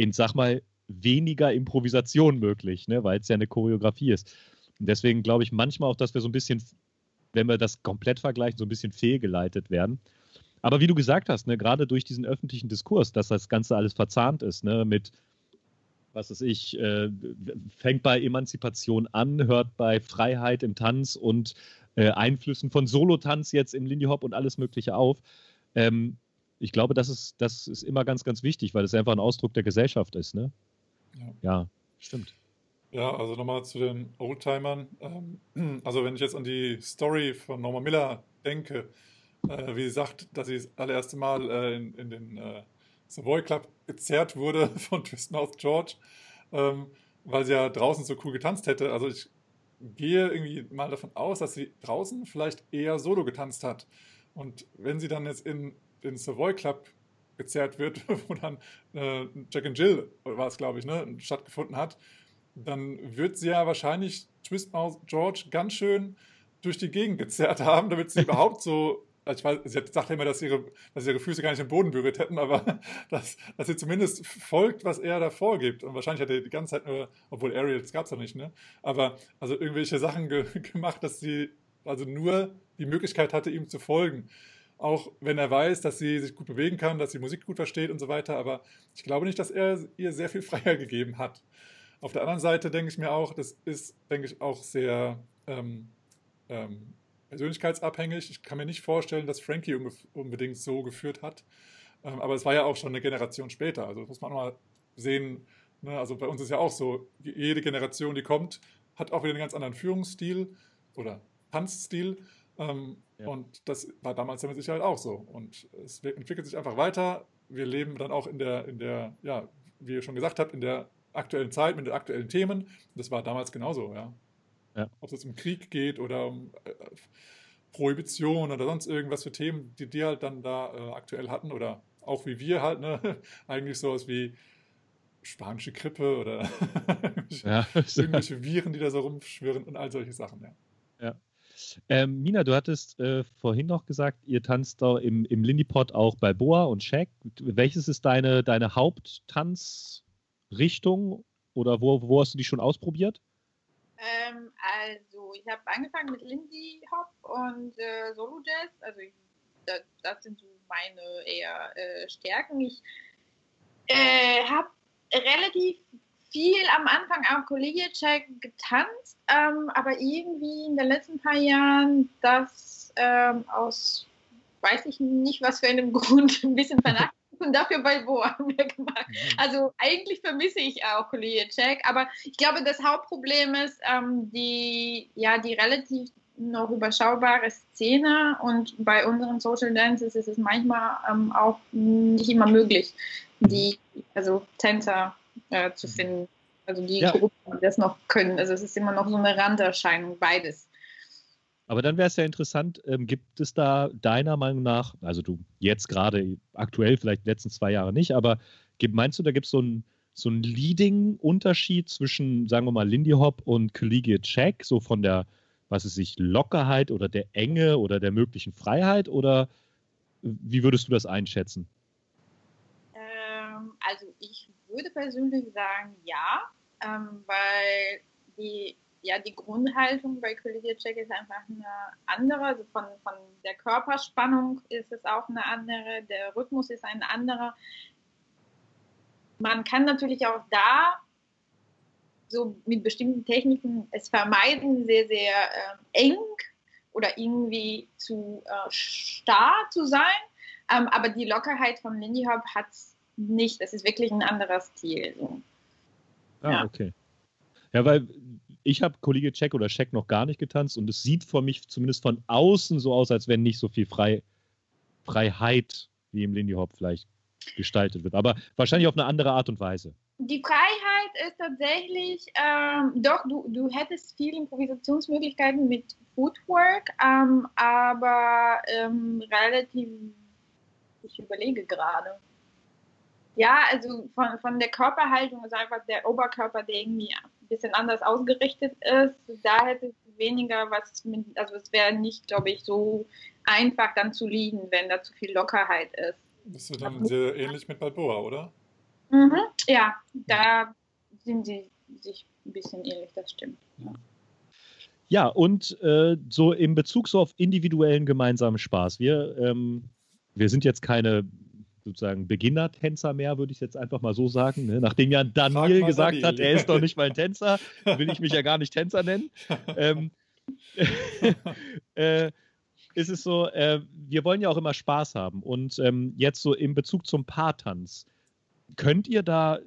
in, sag mal, weniger Improvisation möglich, ne? weil es ja eine Choreografie ist. Und deswegen glaube ich manchmal auch, dass wir so ein bisschen, wenn wir das komplett vergleichen, so ein bisschen fehlgeleitet werden. Aber wie du gesagt hast, ne, gerade durch diesen öffentlichen Diskurs, dass das Ganze alles verzahnt ist, ne, mit, was weiß ich, äh, fängt bei Emanzipation an, hört bei Freiheit im Tanz und äh, Einflüssen von Solotanz jetzt im Lindy Hop und alles Mögliche auf. Ähm, ich glaube, das ist, das ist immer ganz, ganz wichtig, weil es einfach ein Ausdruck der Gesellschaft ist. Ne? Ja. ja stimmt. Ja, also nochmal zu den Oldtimern. Ähm, [clears throat] also wenn ich jetzt an die Story von Norma Miller denke, äh, wie sie sagt, dass sie das allererste Mal äh, in, in, den äh, Savoy Club gezerrt wurde [laughs] von Twist Mouth George, ähm, weil sie ja draußen so cool getanzt hätte. Also ich gehe irgendwie mal davon aus, dass sie draußen vielleicht eher solo getanzt hat. Und wenn sie dann jetzt in den Savoy Club gezerrt wird, [laughs] wo dann äh, Jack and Jill, war es glaube ich, ne, stattgefunden hat, dann wird sie ja wahrscheinlich Twistmouth George ganz schön durch die Gegend gezerrt haben, damit sie [laughs] überhaupt so also ich weiß, sie sagt ja immer, dass ihre, dass ihre Füße gar nicht im Boden berührt hätten, aber [laughs] dass, dass sie zumindest folgt, was er da vorgibt. Und wahrscheinlich hat er die ganze Zeit nur, obwohl Ariel, das gab es ja nicht, ne? Aber also irgendwelche Sachen ge gemacht, dass sie also nur die Möglichkeit hatte, ihm zu folgen. Auch wenn er weiß, dass sie sich gut bewegen kann, dass sie Musik gut versteht und so weiter. Aber ich glaube nicht, dass er ihr sehr viel [laughs] Freiheit gegeben hat. Auf der anderen Seite denke ich mir auch, das ist, denke ich, auch sehr ähm, ähm, persönlichkeitsabhängig. Ich kann mir nicht vorstellen, dass Frankie unbedingt so geführt hat. Ähm, aber es war ja auch schon eine Generation später. Also das muss man mal sehen. Ne? Also bei uns ist ja auch so, jede Generation, die kommt, hat auch wieder einen ganz anderen Führungsstil oder Tanzstil. Ähm, ja. Und das war damals ja mit Sicherheit auch so. Und es entwickelt sich einfach weiter. Wir leben dann auch in der, in der, ja, wie ihr schon gesagt habt, in der aktuellen Zeit mit den aktuellen Themen. Das war damals genauso, ja. Ja. Ob es um Krieg geht oder um äh, Prohibition oder sonst irgendwas für Themen, die die halt dann da äh, aktuell hatten oder auch wie wir halt, ne? [laughs] Eigentlich sowas wie spanische Grippe oder [laughs] ja. irgendwelche Viren, die da so rumschwirren und all solche Sachen, ja. Ja. Ähm, Mina, du hattest äh, vorhin noch gesagt, ihr tanzt da im, im Lindy-Pod auch bei Boa und Shaq. Welches ist deine, deine Haupttanzrichtung oder wo, wo hast du die schon ausprobiert? Ähm, also, ich habe angefangen mit Lindy Hop und äh, Solo Jazz. Also, ich, das, das, sind so meine eher äh, Stärken. Ich äh, habe relativ viel am Anfang auch Kollegicheck getanzt, ähm, aber irgendwie in den letzten paar Jahren das ähm, aus, weiß ich nicht was für einem [laughs] Grund, ein bisschen vernachlässigt und dafür bei [laughs] Boa mehr gemacht. Mhm. Also eigentlich vermisse ich auch Kollegicheck, aber ich glaube, das Hauptproblem ist ähm, die, ja, die relativ noch überschaubare Szene und bei unseren Social Dances ist es manchmal ähm, auch nicht immer möglich, die, also Tänzer äh, zu mhm. finden. Also die ja. Gruppen, die das noch können. Also es ist immer noch so eine Randerscheinung, beides. Aber dann wäre es ja interessant, ähm, gibt es da deiner Meinung nach, also du jetzt gerade aktuell, vielleicht die letzten zwei Jahre nicht, aber meinst du, da gibt es so einen so Leading-Unterschied zwischen, sagen wir mal, Lindy Hop und Collegiate Check, so von der, was es sich, Lockerheit oder der Enge oder der möglichen Freiheit? Oder wie würdest du das einschätzen? Ähm, also ich würde persönlich sagen, ja, ähm, weil die, ja, die Grundhaltung bei Collegiate Check ist einfach eine andere. Also von, von der Körperspannung ist es auch eine andere, der Rhythmus ist ein anderer. Man kann natürlich auch da so mit bestimmten Techniken es vermeiden, sehr, sehr äh, eng oder irgendwie zu äh, starr zu sein. Ähm, aber die Lockerheit vom Lindy Hop hat nicht. Es ist wirklich ein anderer Stil. So. Ah, ja. okay. Ja, weil ich habe Kollege Check oder Check noch gar nicht getanzt und es sieht für mich zumindest von außen so aus, als wenn nicht so viel Frei, Freiheit wie im Lindy Hop vielleicht gestaltet wird. Aber wahrscheinlich auf eine andere Art und Weise. Die Freiheit ist tatsächlich, ähm, doch, du, du hättest viele Improvisationsmöglichkeiten mit Footwork, ähm, aber ähm, relativ, ich überlege gerade. Ja, also von, von der Körperhaltung ist einfach der Oberkörper, der irgendwie ein bisschen anders ausgerichtet ist. Da hätte es weniger was mit, also es wäre nicht, glaube ich, so einfach dann zu liegen, wenn da zu viel Lockerheit ist. Das ist dann sehr ähnlich mit Balboa, oder? Mhm, ja, da sind sie sich ein bisschen ähnlich, das stimmt. Ja. Ja, und äh, so in Bezug so auf individuellen gemeinsamen Spaß. Wir, ähm, wir sind jetzt keine sozusagen Beginner-Tänzer mehr, würde ich jetzt einfach mal so sagen. Ne? Nachdem ja Daniel gesagt Daniel. hat, er ist doch nicht mal ein Tänzer, will ich mich ja gar nicht Tänzer nennen. ähm, [laughs] äh, ist es so, äh, wir wollen ja auch immer Spaß haben. Und ähm, jetzt so in Bezug zum Paartanz, könnt ihr da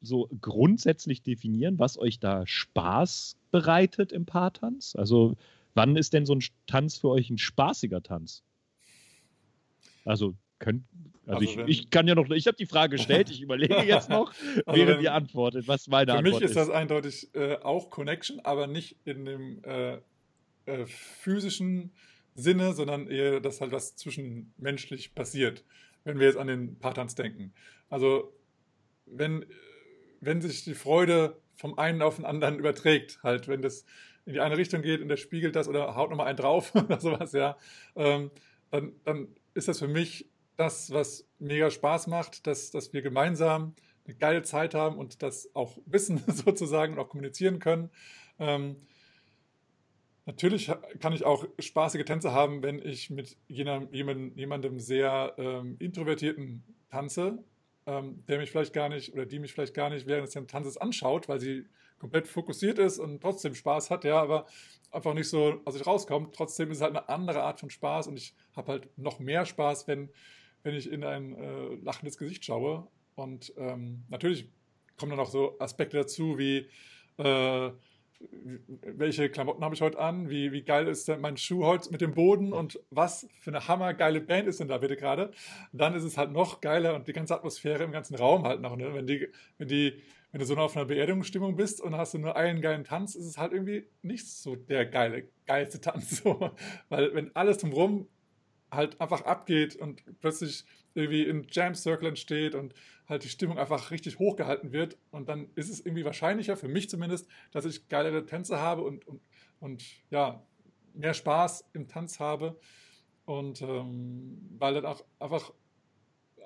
so grundsätzlich definieren, was euch da Spaß bereitet im Paartanz? Also wann ist denn so ein Tanz für euch ein spaßiger Tanz? Also könnt, also, also ich, wenn, ich, kann ja noch, ich habe die Frage gestellt, ich überlege [laughs] jetzt noch, also während wenn, ihr antwortet, was meine Antwort ist. Für mich ist das eindeutig äh, auch Connection, aber nicht in dem äh, äh, physischen Sinne, sondern eher, dass halt was zwischenmenschlich passiert, wenn wir jetzt an den Paartanz denken. Also wenn, wenn sich die Freude vom einen auf den anderen überträgt, halt, wenn das in die eine Richtung geht und der spiegelt das oder haut nochmal einen drauf [laughs] oder sowas, ja, ähm, dann, dann ist das für mich das, was mega Spaß macht, dass, dass wir gemeinsam eine geile Zeit haben und das auch wissen [laughs] sozusagen und auch kommunizieren können. Ähm, natürlich kann ich auch spaßige Tänze haben, wenn ich mit jemandem, jemandem sehr ähm, introvertierten tanze, ähm, der mich vielleicht gar nicht oder die mich vielleicht gar nicht während des Tanzes anschaut, weil sie komplett fokussiert ist und trotzdem Spaß hat, ja, aber einfach nicht so aus sich rauskommt. Trotzdem ist es halt eine andere Art von Spaß und ich habe halt noch mehr Spaß, wenn wenn ich in ein äh, lachendes Gesicht schaue. Und ähm, natürlich kommen dann auch so Aspekte dazu, wie äh, welche Klamotten habe ich heute an, wie, wie geil ist denn mein Schuh heute mit dem Boden und was für eine hammergeile Band ist denn da bitte gerade. Dann ist es halt noch geiler und die ganze Atmosphäre im ganzen Raum halt noch, ne? wenn, die, wenn, die, wenn du so auf einer Beerdigungsstimmung bist und hast du nur einen geilen Tanz, ist es halt irgendwie nicht so der geile, geilste Tanz. [laughs] So. Weil wenn alles drumherum halt einfach abgeht und plötzlich irgendwie ein Jam Circle entsteht und halt die Stimmung einfach richtig hochgehalten wird. Und dann ist es irgendwie wahrscheinlicher, für mich zumindest, dass ich geilere Tänze habe und, und, und ja, mehr Spaß im Tanz habe und ähm, weil dann auch einfach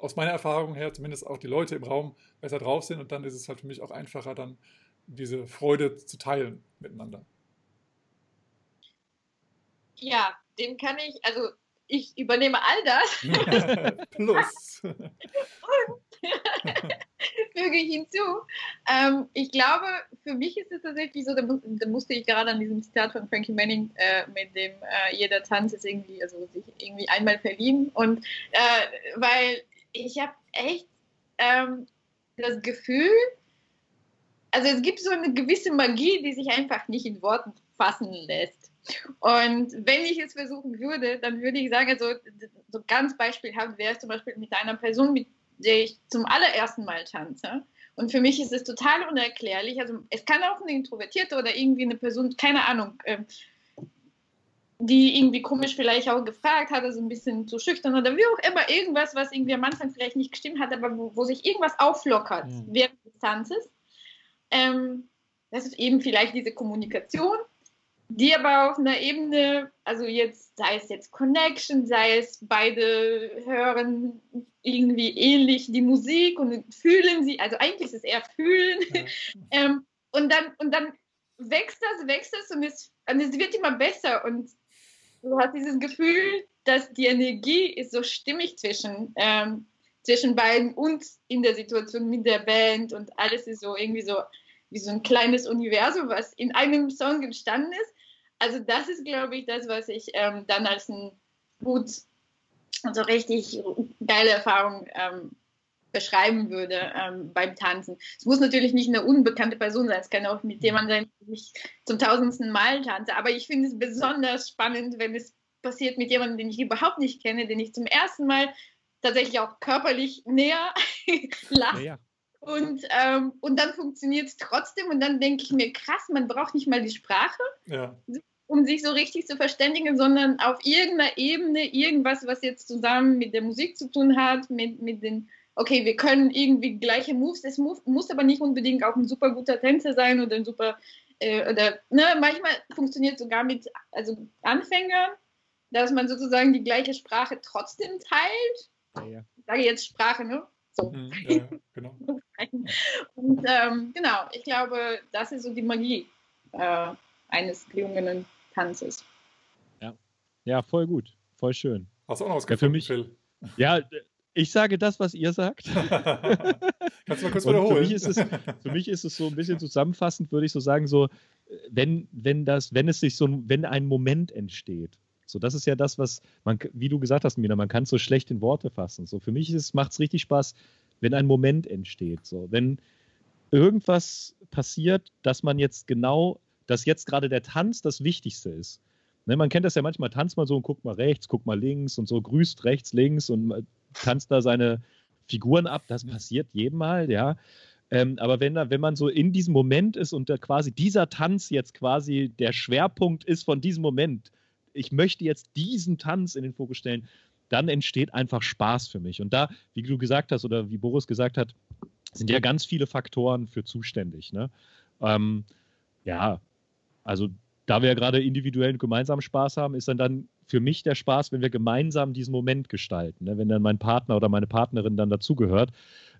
aus meiner Erfahrung her zumindest auch die Leute im Raum besser drauf sind und dann ist es halt für mich auch einfacher, dann diese Freude zu teilen miteinander. Ja, dem kann ich, also ich übernehme all das. [laughs] [laughs] Plus. Und [laughs] füge ich hinzu. Ähm, ich glaube, für mich ist es tatsächlich so, da, da musste ich gerade an diesem Zitat von Frankie Manning äh, mit dem äh, jeder Tanz ist irgendwie, also sich irgendwie einmal verlieben. Und äh, weil ich habe echt ähm, das Gefühl, also es gibt so eine gewisse Magie, die sich einfach nicht in Worten fassen lässt. Und wenn ich es versuchen würde, dann würde ich sagen, also so ganz beispielhaft wäre es zum Beispiel mit einer Person, mit der ich zum allerersten Mal tanze. Und für mich ist es total unerklärlich. Also es kann auch eine Introvertierte oder irgendwie eine Person, keine Ahnung, äh, die irgendwie komisch vielleicht auch gefragt hat, also ein bisschen zu schüchtern oder wie auch immer, irgendwas, was irgendwie am Anfang vielleicht nicht gestimmt hat, aber wo, wo sich irgendwas auflockert mhm. während des Tanzes. Ähm, das ist eben vielleicht diese Kommunikation die aber auf einer Ebene, also jetzt sei es jetzt Connection, sei es beide hören irgendwie ähnlich die Musik und fühlen sie, also eigentlich ist es eher fühlen. Ja. [laughs] ähm, und dann und dann wächst das, wächst das und es, und es wird immer besser und du hast dieses Gefühl, dass die Energie ist so stimmig zwischen ähm, zwischen beiden und in der Situation mit der Band und alles ist so irgendwie so wie so ein kleines Universum, was in einem Song entstanden ist. Also das ist, glaube ich, das, was ich ähm, dann als ein gut, so richtig geile Erfahrung ähm, beschreiben würde ähm, beim Tanzen. Es muss natürlich nicht eine unbekannte Person sein, es kann auch mit jemandem sein, den ich zum tausendsten Mal tanze, aber ich finde es besonders spannend, wenn es passiert mit jemandem, den ich überhaupt nicht kenne, den ich zum ersten Mal tatsächlich auch körperlich näher [laughs] lache. Ja, ja. Und, ähm, und dann funktioniert es trotzdem und dann denke ich mir, krass, man braucht nicht mal die Sprache, ja. um sich so richtig zu verständigen, sondern auf irgendeiner Ebene irgendwas, was jetzt zusammen mit der Musik zu tun hat, mit, mit den, okay, wir können irgendwie gleiche Moves, es muss, muss aber nicht unbedingt auch ein super guter Tänzer sein oder ein super, äh, oder, ne, manchmal funktioniert sogar mit, also Anfängern, dass man sozusagen die gleiche Sprache trotzdem teilt. Ja. Ich sage jetzt Sprache, ne? So. Mhm, ja, genau. [laughs] Und ähm, genau, ich glaube, das ist so die Magie äh, eines gelungenen Tanzes. Ja. ja, voll gut, voll schön. Hast du auch noch was ja, für mich? Phil? Ja, ich sage das, was ihr sagt. [laughs] Kannst du mal kurz wiederholen? Für mich, ist es, für mich ist es so ein bisschen zusammenfassend, würde ich so sagen, so, wenn, wenn das, wenn es sich so, wenn ein Moment entsteht, so, das ist ja das, was man, wie du gesagt hast, Mina, man kann es so schlecht in Worte fassen. So, für mich macht es richtig Spaß, wenn ein Moment entsteht. So, wenn irgendwas passiert, dass man jetzt genau, dass jetzt gerade der Tanz das Wichtigste ist. Ne, man kennt das ja manchmal, tanzt mal so und guckt mal rechts, guckt mal links und so, grüßt rechts, links und tanzt da seine Figuren ab. Das passiert jedem Mal, ja. Ähm, aber wenn, wenn man so in diesem Moment ist und quasi dieser Tanz jetzt quasi der Schwerpunkt ist von diesem Moment, ich möchte jetzt diesen Tanz in den Fokus stellen, dann entsteht einfach Spaß für mich. Und da, wie du gesagt hast oder wie Boris gesagt hat, sind ja ganz viele Faktoren für zuständig. Ne? Ähm, ja, also da wir ja gerade individuell und gemeinsam Spaß haben, ist dann dann für mich der Spaß, wenn wir gemeinsam diesen Moment gestalten. Ne? Wenn dann mein Partner oder meine Partnerin dann dazugehört.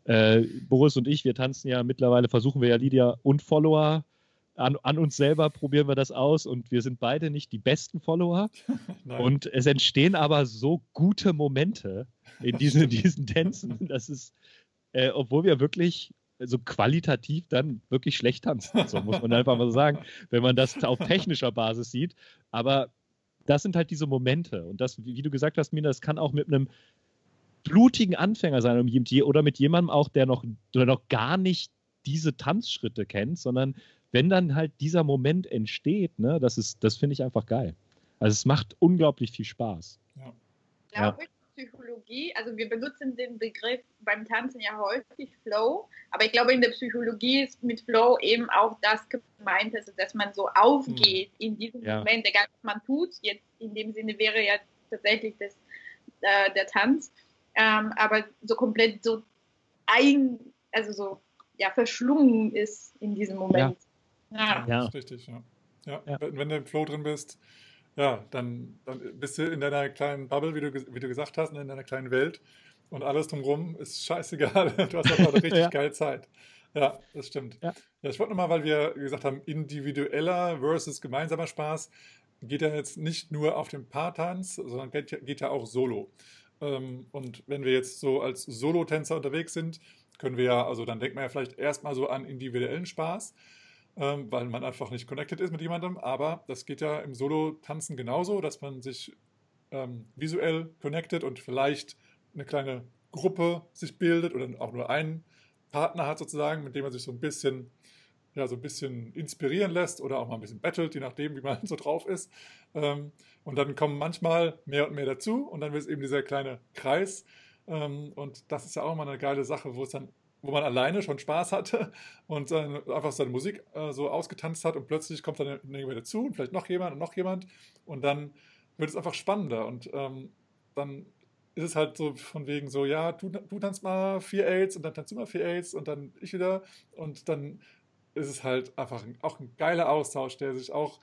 Äh, Boris und ich, wir tanzen ja mittlerweile, versuchen wir ja Lydia und Follower an, an, uns selber probieren wir das aus und wir sind beide nicht die besten Follower. [laughs] und es entstehen aber so gute Momente in diesen, in diesen Tänzen. Das ist, äh, obwohl wir wirklich so qualitativ dann wirklich schlecht tanzen. So muss man einfach mal sagen, wenn man das auf technischer Basis sieht. Aber das sind halt diese Momente. Und das, wie du gesagt hast, Mina, das kann auch mit einem blutigen Anfänger sein oder mit jemandem auch, der noch, der noch gar nicht diese Tanzschritte kennt, sondern wenn dann halt dieser Moment entsteht, ne, das ist, das finde ich einfach geil. Also es macht unglaublich viel Spaß. Ja. Ja. Psychologie, also wir benutzen den Begriff beim Tanzen ja häufig Flow, aber ich glaube in der Psychologie ist mit Flow eben auch das gemeint, also dass man so aufgeht hm. in diesem ja. Moment, egal was man tut, jetzt in dem Sinne wäre ja tatsächlich das, äh, der Tanz, ähm, aber so komplett so ein, also so ja, verschlungen ist in diesem Moment. Ja, ja. ja. richtig, ja. ja. ja. Wenn, wenn, du im Flow drin bist, ja, dann, dann bist du in deiner kleinen Bubble, wie du, wie du gesagt hast, ne, in deiner kleinen Welt und alles drumherum ist scheißegal. [laughs] Du hast einfach eine richtig ja. geile Zeit. Ja, das stimmt. Ja. ja ich wollte nochmal, weil wir gesagt haben, individueller versus gemeinsamer Spaß geht ja jetzt nicht nur auf den Paartanz, sondern geht, geht ja auch solo. Ähm, und wenn wir jetzt so als Solo-Tänzer unterwegs sind, können wir ja, also dann denkt man ja vielleicht erstmal so an individuellen Spaß ähm, weil man einfach nicht connected ist mit jemandem. Aber das geht ja im Solo-Tanzen genauso, dass man sich ähm, visuell connected und vielleicht eine kleine Gruppe sich bildet oder auch nur einen Partner hat sozusagen, mit dem man sich so ein bisschen ja, so ein bisschen inspirieren lässt oder auch mal ein bisschen battelt, je nachdem, wie man [laughs] so drauf ist. Ähm, und dann kommen manchmal mehr und mehr dazu und dann wird es eben dieser kleine Kreis. Ähm, und das ist ja auch mal eine geile Sache, wo es dann wo man alleine schon Spaß hatte [laughs] und äh, einfach seine Musik äh, so ausgetanzt hat und plötzlich kommt dann jemand dazu und vielleicht noch jemand und noch jemand und dann wird es einfach spannender und ähm, dann ist es halt so von wegen so, ja, du, du tanzt mal vier Aids und dann tanzt du mal vier Aids und dann ich wieder und dann ist es halt einfach ein, auch ein geiler Austausch, der sich auch,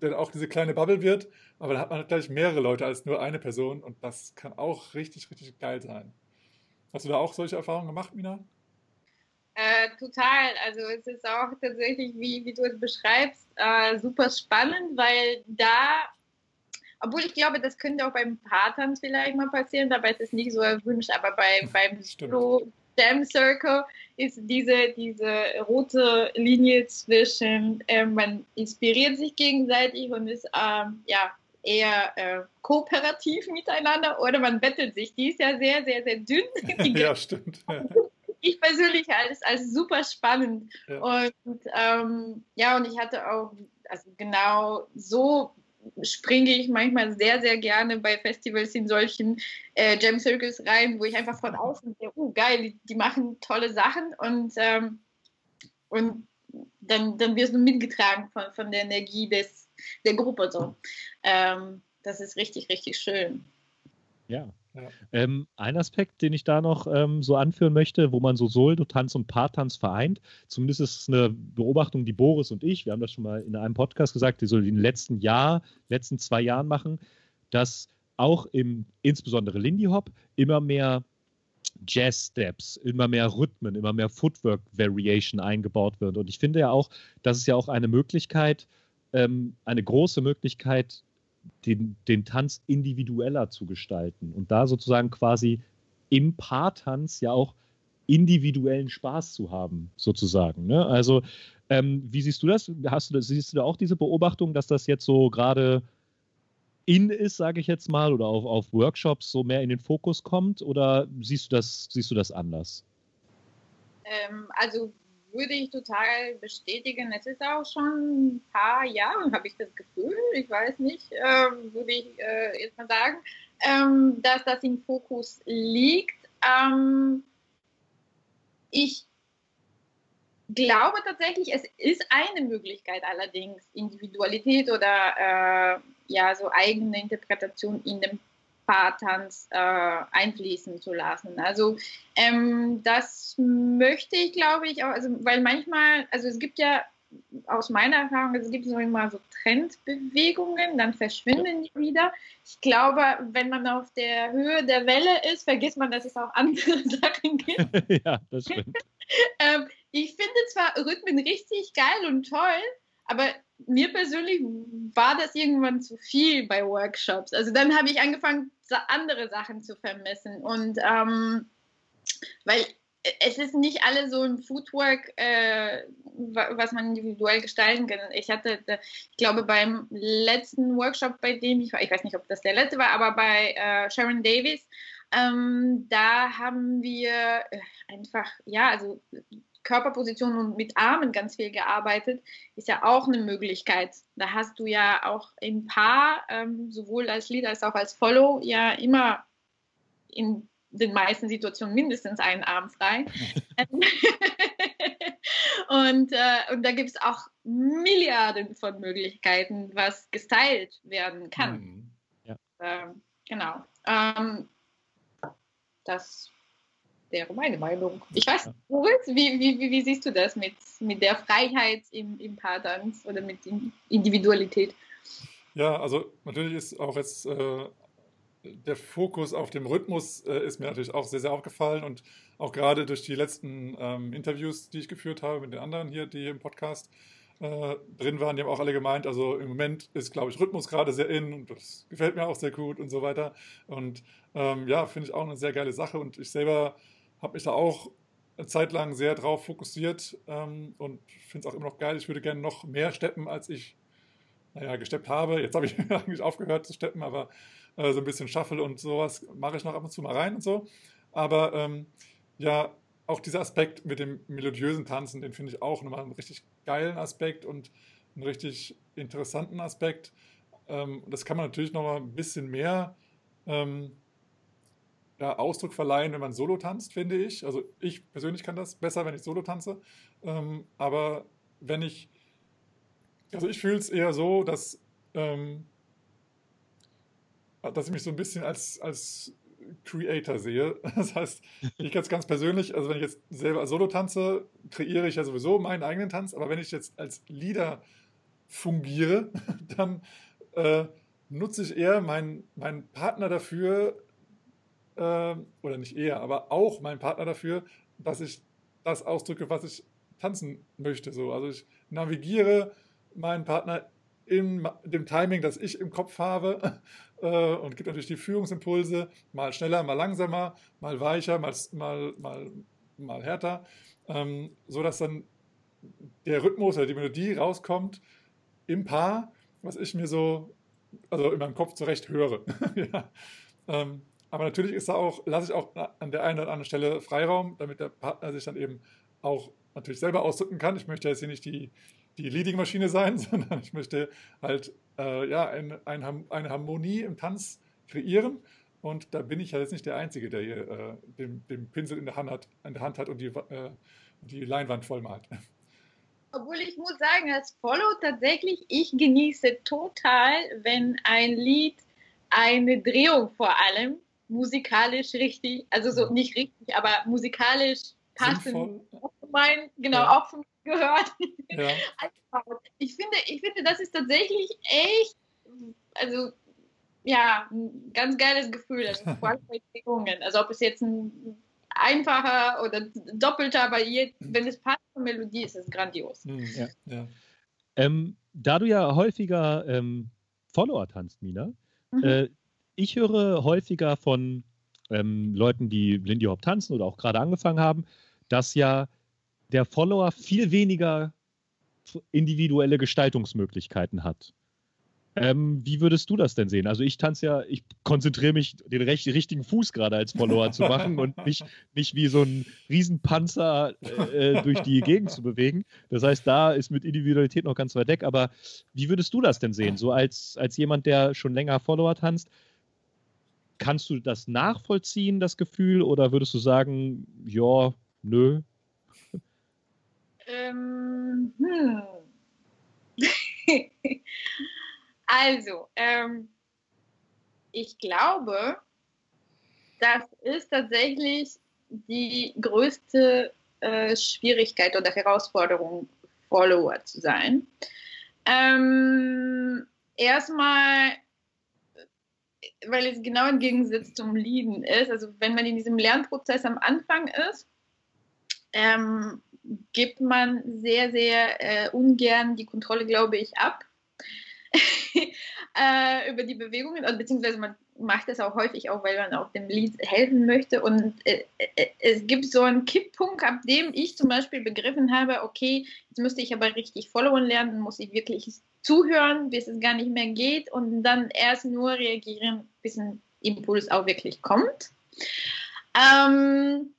der auch diese kleine Bubble wird, aber da hat man halt gleich mehrere Leute als nur eine Person und das kann auch richtig, richtig geil sein. Hast du da auch solche Erfahrungen gemacht, Mina? Äh, total. Also es ist auch tatsächlich, wie, wie du es beschreibst, äh, super spannend, weil da, obwohl ich glaube, das könnte auch beim Paartanz vielleicht mal passieren, dabei ist es nicht so erwünscht, aber bei, beim Solo Jam Circle ist diese, diese rote Linie zwischen, äh, man inspiriert sich gegenseitig und ist ähm, ja, eher äh, kooperativ miteinander oder man bettelt sich. Die ist ja sehr, sehr, sehr dünn. [laughs] ja, stimmt [laughs] ich persönlich als, als super spannend. Ja. Und ähm, ja, und ich hatte auch, also genau so springe ich manchmal sehr, sehr gerne bei Festivals in solchen äh, Jam Circles rein, wo ich einfach von außen sehe, oh geil, die, die machen tolle Sachen und, ähm, und dann, dann wirst du mitgetragen von, von der Energie des, der Gruppe. So. Ähm, das ist richtig, richtig schön. Ja, Ähm, ein Aspekt, den ich da noch ähm, so anführen möchte, wo man so Solo-Tanz und Paartanz vereint, zumindest ist es eine Beobachtung, die Boris und ich, wir haben das schon mal in einem Podcast gesagt, die so in den letzten Jahr, letzten zwei Jahren machen, dass auch im insbesondere Lindy Hop immer mehr Jazz-Steps, immer mehr Rhythmen, immer mehr Footwork-Variation eingebaut wird. Und ich finde ja auch, das ist ja auch eine Möglichkeit, ähm, eine große Möglichkeit, den, den Tanz individueller zu gestalten und da sozusagen quasi im Paartanz ja auch individuellen Spaß zu haben, sozusagen. Ne? Also, ähm, wie siehst du das? Hast du? Siehst du da auch diese Beobachtung, dass das jetzt so gerade in ist, sage ich jetzt mal, oder auf, auf Workshops so mehr in den Fokus kommt? Oder siehst du das, siehst du das anders? Ähm, also würde ich total bestätigen. Es ist auch schon ein paar Jahre, habe ich das Gefühl, ich weiß nicht, äh, würde ich äh, jetzt mal sagen, ähm, dass das im Fokus liegt. Ähm, ich glaube tatsächlich, es ist eine Möglichkeit allerdings, Individualität oder äh, ja, so eigene Interpretation in dem Paartanz äh, einfließen zu lassen. Also ähm, das möchte ich, glaube ich, auch, also, weil manchmal, also es gibt ja aus meiner Erfahrung, es gibt so immer so Trendbewegungen, dann verschwinden die wieder. Ich glaube, wenn man auf der Höhe der Welle ist, vergisst man, dass es auch andere [laughs] Sachen gibt. [laughs] ja, das stimmt. [laughs] ähm, ich finde zwar Rhythmen richtig geil und toll, aber mir persönlich war das irgendwann zu viel bei Workshops. Also dann habe ich angefangen, andere Sachen zu vermessen. Und ähm, weil es ist nicht alles so ein Footwork, äh, was man individuell gestalten kann. Ich hatte, ich glaube, beim letzten Workshop, bei dem ich war, ich weiß nicht, ob das der letzte war, aber bei äh, Sharon Davis, ähm, da haben wir äh, einfach, ja, also Körperposition und mit Armen ganz viel gearbeitet, ist ja auch eine Möglichkeit. Da hast du ja auch im Paar, ähm, sowohl als Lead als auch als Follow, ja immer in den meisten Situationen mindestens einen Arm frei. [laughs] und, äh, und da gibt es auch Milliarden von Möglichkeiten, was gestylt werden kann. Mhm. Ja. Ähm, genau. Ähm, das wäre meine Meinung. Ich weiß, Moritz, wie, wie, wie, wie, siehst du das mit, mit der Freiheit im, im Paartanz oder mit Individualität? Ja, also natürlich ist auch jetzt äh, der Fokus auf dem Rhythmus äh, ist mir natürlich auch sehr, sehr aufgefallen und auch gerade durch die letzten ähm, Interviews, die ich geführt habe mit den anderen hier, die im Podcast äh, drin waren, die haben auch alle gemeint, also im Moment ist, glaube ich, Rhythmus gerade sehr in und das gefällt mir auch sehr gut und so weiter. Und ähm, ja, finde ich auch eine sehr geile Sache und ich selber habe mich da auch eine Zeit lang sehr drauf fokussiert ähm, und finde es auch immer noch geil. Ich würde gerne noch mehr steppen, als ich naja, gesteppt habe. Jetzt habe ich [laughs] eigentlich aufgehört zu steppen, aber äh, so ein bisschen Shuffle und sowas mache ich noch ab und zu mal rein und so. Aber ähm, ja, auch dieser Aspekt mit dem melodiösen Tanzen, den finde ich auch nochmal einen richtig geilen Aspekt und einen richtig interessanten Aspekt. Ähm, das kann man natürlich noch mal ein bisschen mehr ähm, ja, Ausdruck verleihen, wenn man Solo tanzt, finde ich. Also ich persönlich kann das besser, wenn ich Solo tanze. Ähm, aber wenn ich, also ich fühle es eher so, dass, ähm, dass ich mich so ein bisschen als, als Creator sehe. [laughs] Das heißt, ich jetzt ganz persönlich, also wenn ich jetzt selber Solo tanze, kreiere ich ja sowieso meinen eigenen Tanz, aber wenn ich jetzt als Leader fungiere, [laughs] dann äh, nutze ich eher meinen, meinen Partner dafür, äh, oder nicht eher, aber auch meinen Partner dafür, dass ich das ausdrücke, was ich tanzen möchte. So. Also ich navigiere meinen Partner in dem Timing, das ich im Kopf habe [laughs] äh, und gibt natürlich die Führungsimpulse, mal schneller, mal langsamer, mal weicher, mal, mal, mal, mal härter, ähm, sodass dann der Rhythmus oder die Melodie rauskommt im Paar, was ich mir so, also in meinem Kopf zurecht höre. [laughs] ja. ähm, aber natürlich ist da auch, lasse ich auch an der einen oder anderen Stelle Freiraum, damit der Partner sich dann eben auch natürlich selber ausdrücken kann. Ich möchte jetzt hier nicht die, die Leading-Maschine sein, [laughs] sondern ich möchte halt äh, ja, ein, ein, eine Harmonie im Tanz kreieren. Und da bin ich ja jetzt nicht der Einzige, der hier äh, den, den, Pinsel in der Hand hat, in der Hand hat und die, äh, die Leinwand vollmalt. Obwohl ich muss sagen, als Follow tatsächlich, ich genieße total, wenn ein Lied eine Drehung vor allem musikalisch richtig, also so nicht richtig, aber musikalisch passend. Mein, genau, ja. auch für mich gehört. Ja. [laughs] Ich finde, ich finde, das ist tatsächlich echt, also ja, ein ganz geiles Gefühl. Also, [laughs] also ob es jetzt ein einfacher oder doppelter, aber je, wenn es passt zur Melodie, ist es grandios. Hm, ja, ja. Ähm, da du ja häufiger ähm, Follower tanzt, Mina, mhm. äh, ich höre häufiger von ähm, Leuten, die Lindy Hop tanzen oder auch gerade angefangen haben, dass ja der Follower viel weniger individuelle Gestaltungsmöglichkeiten hat. Ähm, wie würdest du das denn sehen? Also ich tanze ja, ich konzentriere mich, den recht, richtigen Fuß gerade als Follower zu machen und nicht, nicht wie so ein Riesenpanzer äh, durch die Gegend zu bewegen. Das heißt, da ist mit Individualität noch ganz weit weg. Aber wie würdest du das denn sehen? So als, als jemand, der schon länger Follower tanzt, kannst du das nachvollziehen, das Gefühl, oder würdest du sagen, ja, nö, ähm, hm. [laughs] also, ähm, ich glaube, das ist tatsächlich die größte äh, Schwierigkeit oder Herausforderung, Follower zu sein. Ähm, erstmal, weil es genau im Gegensatz zum Lieden ist. Also wenn man in diesem Lernprozess am Anfang ist, ähm, gibt man sehr, sehr äh, ungern die Kontrolle, glaube ich, ab [laughs] äh, über die Bewegungen, also, beziehungsweise man macht das auch häufig auch, weil man auch dem Lied helfen möchte. Und äh, äh, es gibt so einen Kipppunkt, ab dem ich zum Beispiel begriffen habe, okay, jetzt müsste ich aber richtig followen lernen, muss ich wirklich zuhören, bis es gar nicht mehr geht und dann erst nur reagieren, bis ein Impuls auch wirklich kommt. Ähm,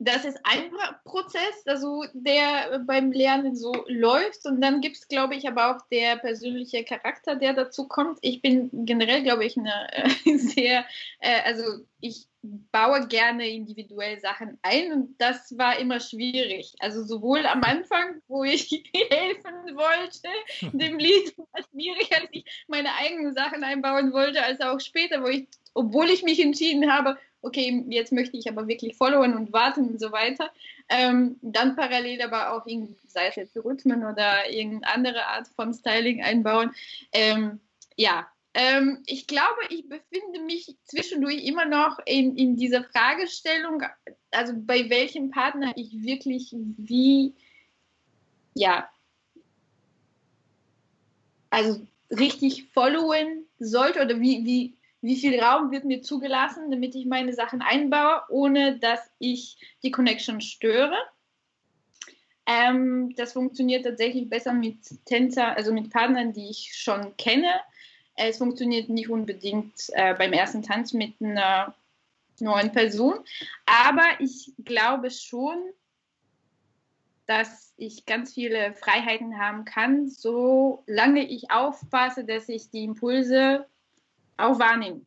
das ist ein Prozess, also der beim Lernen so läuft. Und dann gibt es, glaube ich, aber auch der persönliche Charakter, der dazu kommt. Ich bin generell, glaube ich, eine äh, [laughs] sehr, äh, also ich baue gerne individuell Sachen ein und das war immer schwierig. Also sowohl am Anfang, wo ich [laughs] helfen wollte, [laughs] dem Lied war schwierig, als ich meine eigenen Sachen einbauen wollte, als auch später, wo ich, obwohl ich mich entschieden habe, okay, jetzt möchte ich aber wirklich followen und warten und so weiter. Ähm, dann parallel aber auch, sei es jetzt Rhythmen oder irgendeine andere Art von Styling einbauen. Ähm, ja, ähm, ich glaube, ich befinde mich zwischendurch immer noch in, in dieser Fragestellung, also bei welchem Partner ich wirklich wie, ja, also richtig followen sollte oder wie, wie, wie viel Raum wird mir zugelassen, damit ich meine Sachen einbaue, ohne dass ich die Connection störe. Ähm, das funktioniert tatsächlich besser mit Tänzer, also mit Partnern, die ich schon kenne. Es funktioniert nicht unbedingt äh, beim ersten Tanz mit einer neuen Person, aber ich glaube schon, dass ich ganz viele Freiheiten haben kann, solange ich aufpasse, dass ich die Impulse auch wahrnehme.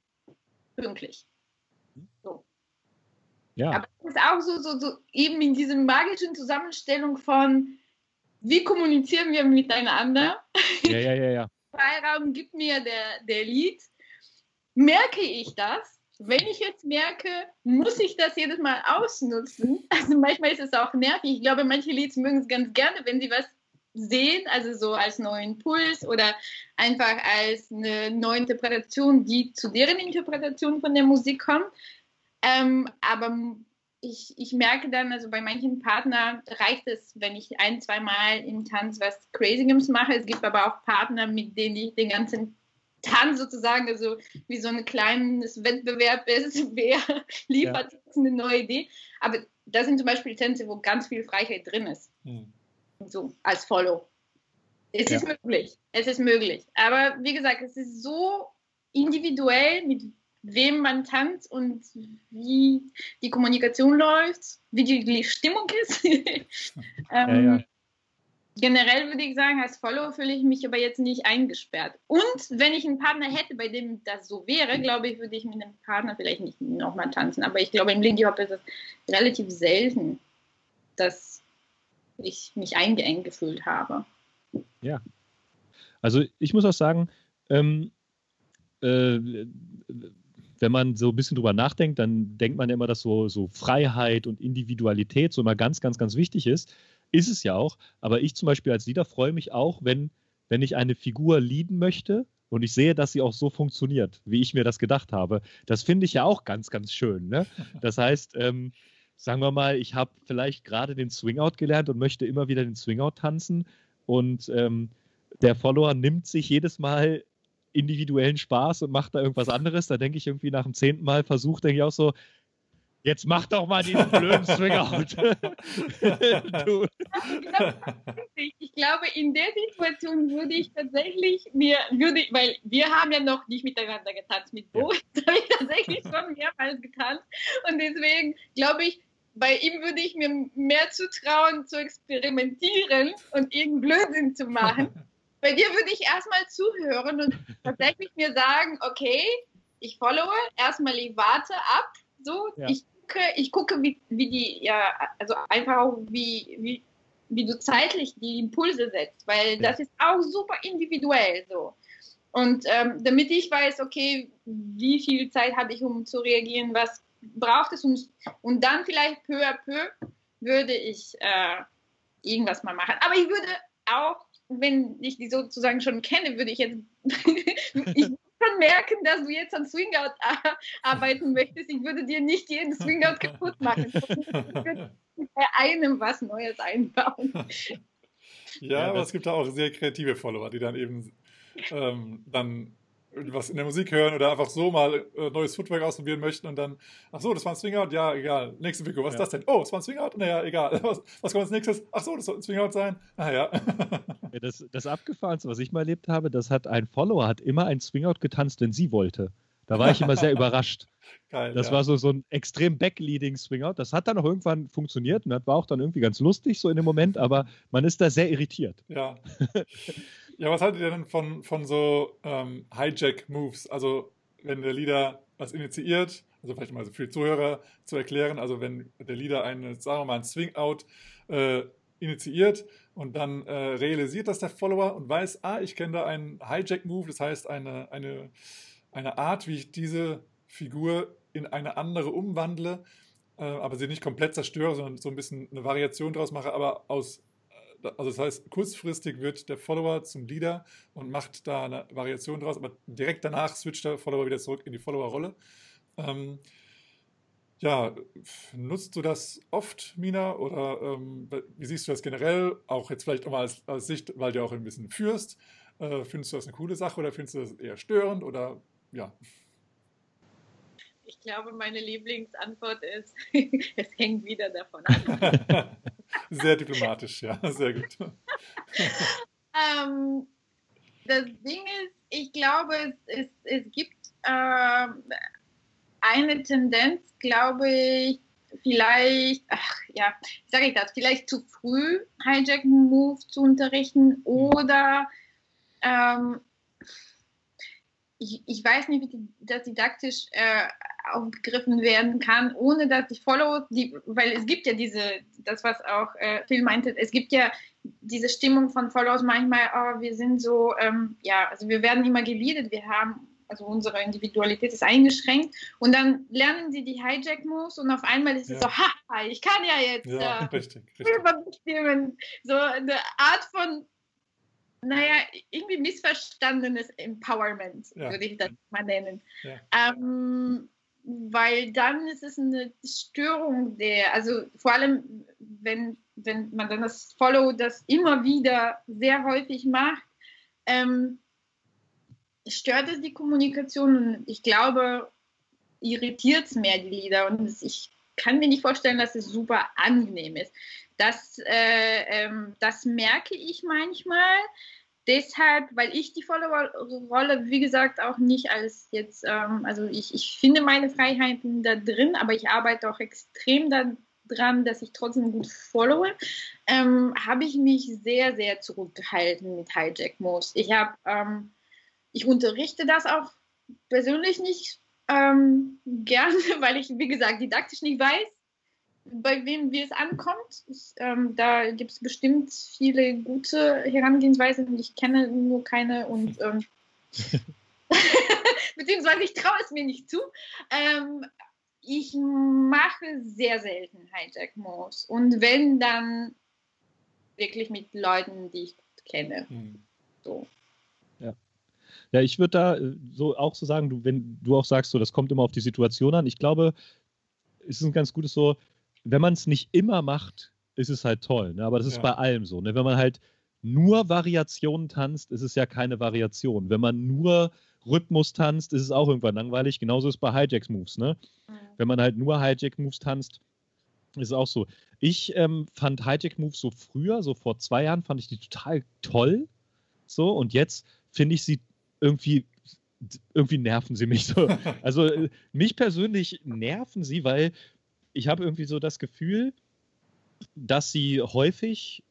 Pünktlich. So. Ja. Aber es ist auch so, so, so eben in dieser magischen Zusammenstellung von, wie kommunizieren wir miteinander? Ja, ja, ja, ja. Freiraum gibt mir der, der Lied. Merke ich das? wenn ich jetzt merke, muss ich das jedes Mal ausnutzen. [laughs] Also manchmal ist es auch nervig. Ich glaube, manche Leads mögen es ganz gerne, wenn sie was sehen, also so als neuen Impuls oder einfach als eine neue Interpretation, die zu deren Interpretation von der Musik kommt. Ähm, aber ich, ich merke dann, also bei manchen Partnern reicht es, wenn ich ein, zwei Mal im Tanz was Crazygems mache. Es gibt aber auch Partner, mit denen ich den ganzen dann sozusagen also wie so ein kleines Wettbewerb ist, [laughs] wer liefert ja. eine neue Idee. Aber da sind zum Beispiel Tänze, wo ganz viel Freiheit drin ist. Hm. So als Follow. Es ja. ist möglich. Es ist möglich. Aber wie gesagt, es ist so individuell, mit wem man tanzt und wie die Kommunikation läuft, wie die, Stimmung ist. [laughs] ähm, ja, ja generell würde ich sagen, als Follower fühle ich mich aber jetzt nicht eingesperrt. Und wenn ich einen Partner hätte, bei dem das so wäre, glaube ich, würde ich mit einem Partner vielleicht nicht nochmal tanzen. Aber ich glaube, im Lindy Hop ist es relativ selten, dass ich mich eingeengt gefühlt habe. Ja. Also ich muss auch sagen, ähm, äh, wenn man so ein bisschen drüber nachdenkt, dann denkt man immer, dass so, so Freiheit und Individualität so immer ganz, ganz, ganz wichtig ist. Ist es ja auch. Aber ich zum Beispiel als Leader freue mich auch, wenn, wenn ich eine Figur leaden möchte und ich sehe, dass sie auch so funktioniert, wie ich mir das gedacht habe. Das finde ich ja auch ganz, ganz schön. Ne? Das heißt, ähm, sagen wir mal, ich habe vielleicht gerade den Swingout gelernt und möchte immer wieder den Swingout tanzen und ähm, der Follower nimmt sich jedes Mal individuellen Spaß und macht da irgendwas anderes. Da denke ich irgendwie nach dem zehnten Mal Versuch, denke ich auch so, Jetzt mach doch mal diesen blöden Swing-Out. [laughs] [laughs] ich glaube, in der Situation würde ich tatsächlich mir, würde, weil wir haben ja noch nicht miteinander getanzt mit Bo, ja. das [laughs] habe ich tatsächlich schon mehrmals getanzt. Und deswegen glaube ich, bei ihm würde ich mir mehr zutrauen, zu experimentieren und irgendeinen Blödsinn zu machen. Bei dir würde ich erstmal zuhören und tatsächlich mir sagen, okay, ich followe, erstmal ich warte ab, so, ja. ich gucke, ich gucke, wie, wie die, ja, also einfach auch, wie, wie, wie du zeitlich die Impulse setzt, weil ja. das ist auch super individuell so. Und ähm, damit ich weiß, okay, wie viel Zeit habe ich, um zu reagieren, was braucht es, um, und dann vielleicht peu à peu würde ich äh, irgendwas mal machen. Aber ich würde auch, wenn ich die sozusagen schon kenne, würde ich jetzt, [laughs] ich schon merken, dass du jetzt an Swingout arbeiten möchtest. Ich würde dir nicht jeden Swingout kaputt machen. Ich würde bei einem was Neues einbauen. Ja, aber es gibt da auch sehr kreative Follower, die dann eben ähm, dann was in der Musik hören oder einfach so mal äh, neues Footwork ausprobieren möchten und dann, ach so, das war ein Swingout, ja, egal. Nächste Video, was ja. ist das denn? Oh, es war ein Swingout? Naja, egal. [laughs] Was, was kommt als nächstes? Ach so, das soll ein Swingout sein? Naja. ja, das, das Abgefahrenste, was ich mal erlebt habe, das hat ein Follower, hat immer ein Swingout getanzt, wenn sie wollte. Da war ich immer sehr [laughs] überrascht. Geil, das ja. war so, so ein extrem backleading Swingout. Das hat dann auch irgendwann funktioniert und das war auch dann irgendwie ganz lustig so in dem Moment, aber man ist da sehr irritiert. Ja. [laughs] Ja, was haltet ihr denn von, von so ähm, Hijack-Moves? Also, wenn der Leader was initiiert, also vielleicht mal so für Zuhörer zu erklären, also wenn der Leader einen, sagen wir mal, einen Swing-Out äh, initiiert und dann äh, realisiert das der Follower und weiß, ah, ich kenne da einen Hijack-Move, das heißt eine, eine, eine Art, wie ich diese Figur in eine andere umwandle, äh, aber sie nicht komplett zerstöre, sondern so ein bisschen eine Variation draus mache, aber aus also das heißt, kurzfristig wird der Follower zum Leader und macht da eine Variation draus, aber direkt danach switcht der Follower wieder zurück in die Follower-Rolle. Ähm, ja, nutzt du das oft, Mina, oder ähm, wie siehst du das generell? Auch jetzt vielleicht auch mal als, als Sicht, weil du auch ein bisschen führst. Äh, findest du das eine coole Sache oder findest du das eher störend oder ja? Ich glaube, meine Lieblingsantwort ist, [laughs] es hängt wieder davon ab. [laughs] sehr diplomatisch, ja, sehr gut. ähm, das Ding ist, ich glaube, es, es, es gibt äh, eine Tendenz, glaube ich, vielleicht, ach ja, wie sage ich das, vielleicht zu früh Hijacking-Move zu unterrichten mhm. oder ähm, ich, ich, weiß nicht, wie das didaktisch äh, aufgegriffen werden kann, ohne dass die Follow, die, weil es gibt ja diese, das was auch äh, Phil meinte, es gibt ja diese Stimmung von Follows manchmal, oh, wir sind so, ähm, ja, also wir werden immer geleadet, wir haben also unsere Individualität ist eingeschränkt. Und dann lernen sie die Hijack-Moves und auf einmal ist ja. es so, ha, ich kann ja jetzt ja, äh, [laughs] richtig, richtig. So eine Art von, naja, irgendwie missverstandenes Empowerment, ja. würde ich das mal nennen. Ähm, weil dann ist es eine Störung der, also vor allem, wenn, wenn man dann das Follow das immer wieder sehr häufig macht, ähm, stört es die Kommunikation und ich glaube, irritiert es mehr die Lieder und ich kann mir nicht vorstellen, dass es super angenehm ist. Das, äh, ähm, das merke ich manchmal. Deshalb, weil ich die Follower-Rolle, wie gesagt, auch nicht als jetzt, ähm, also ich, ich finde meine Freiheiten da drin, aber ich arbeite auch extrem daran, dass ich trotzdem gut followe, ähm, habe ich mich sehr, sehr zurückgehalten mit Hijack-Moves. Ich habe ähm, ich unterrichte das auch persönlich nicht ähm, [laughs] gerne, weil ich, wie gesagt, didaktisch nicht weiß, bei wem wie es ankommt. Ich, ähm, da gibt es bestimmt viele gute Herangehensweisen, ich kenne nur keine und [laughs] ähm, [laughs] beziehungsweise ich traue es mir nicht zu. Ähm, ich mache sehr selten Hijack-Moves und wenn dann wirklich mit Leuten, die ich kenne. Mhm. So. Ja, ich würde da äh, so auch so sagen, du, wenn du auch sagst, so, das kommt immer auf die Situation an. Ich glaube, es ist ein ganz gutes so, wenn man es nicht immer macht, ist es halt toll. Ne? Aber das ist ja. bei allem so. Ne? Wenn man halt nur Variationen tanzt, ist es ja keine Variation. Wenn man nur Rhythmus tanzt, ist es auch irgendwann langweilig. Genauso ist es bei Hijack-Moves. Ne? Mhm. Wenn man halt nur Hijack-Moves tanzt, ist es auch so. Ich ähm, fand Hijack-Moves so früher, so vor zwei Jahren, fand ich die total toll. So, und jetzt finde ich sie irgendwie, irgendwie nerven sie mich so. [laughs] Also äh, mich persönlich nerven sie, weil ich habe irgendwie so das Gefühl, dass sie häufig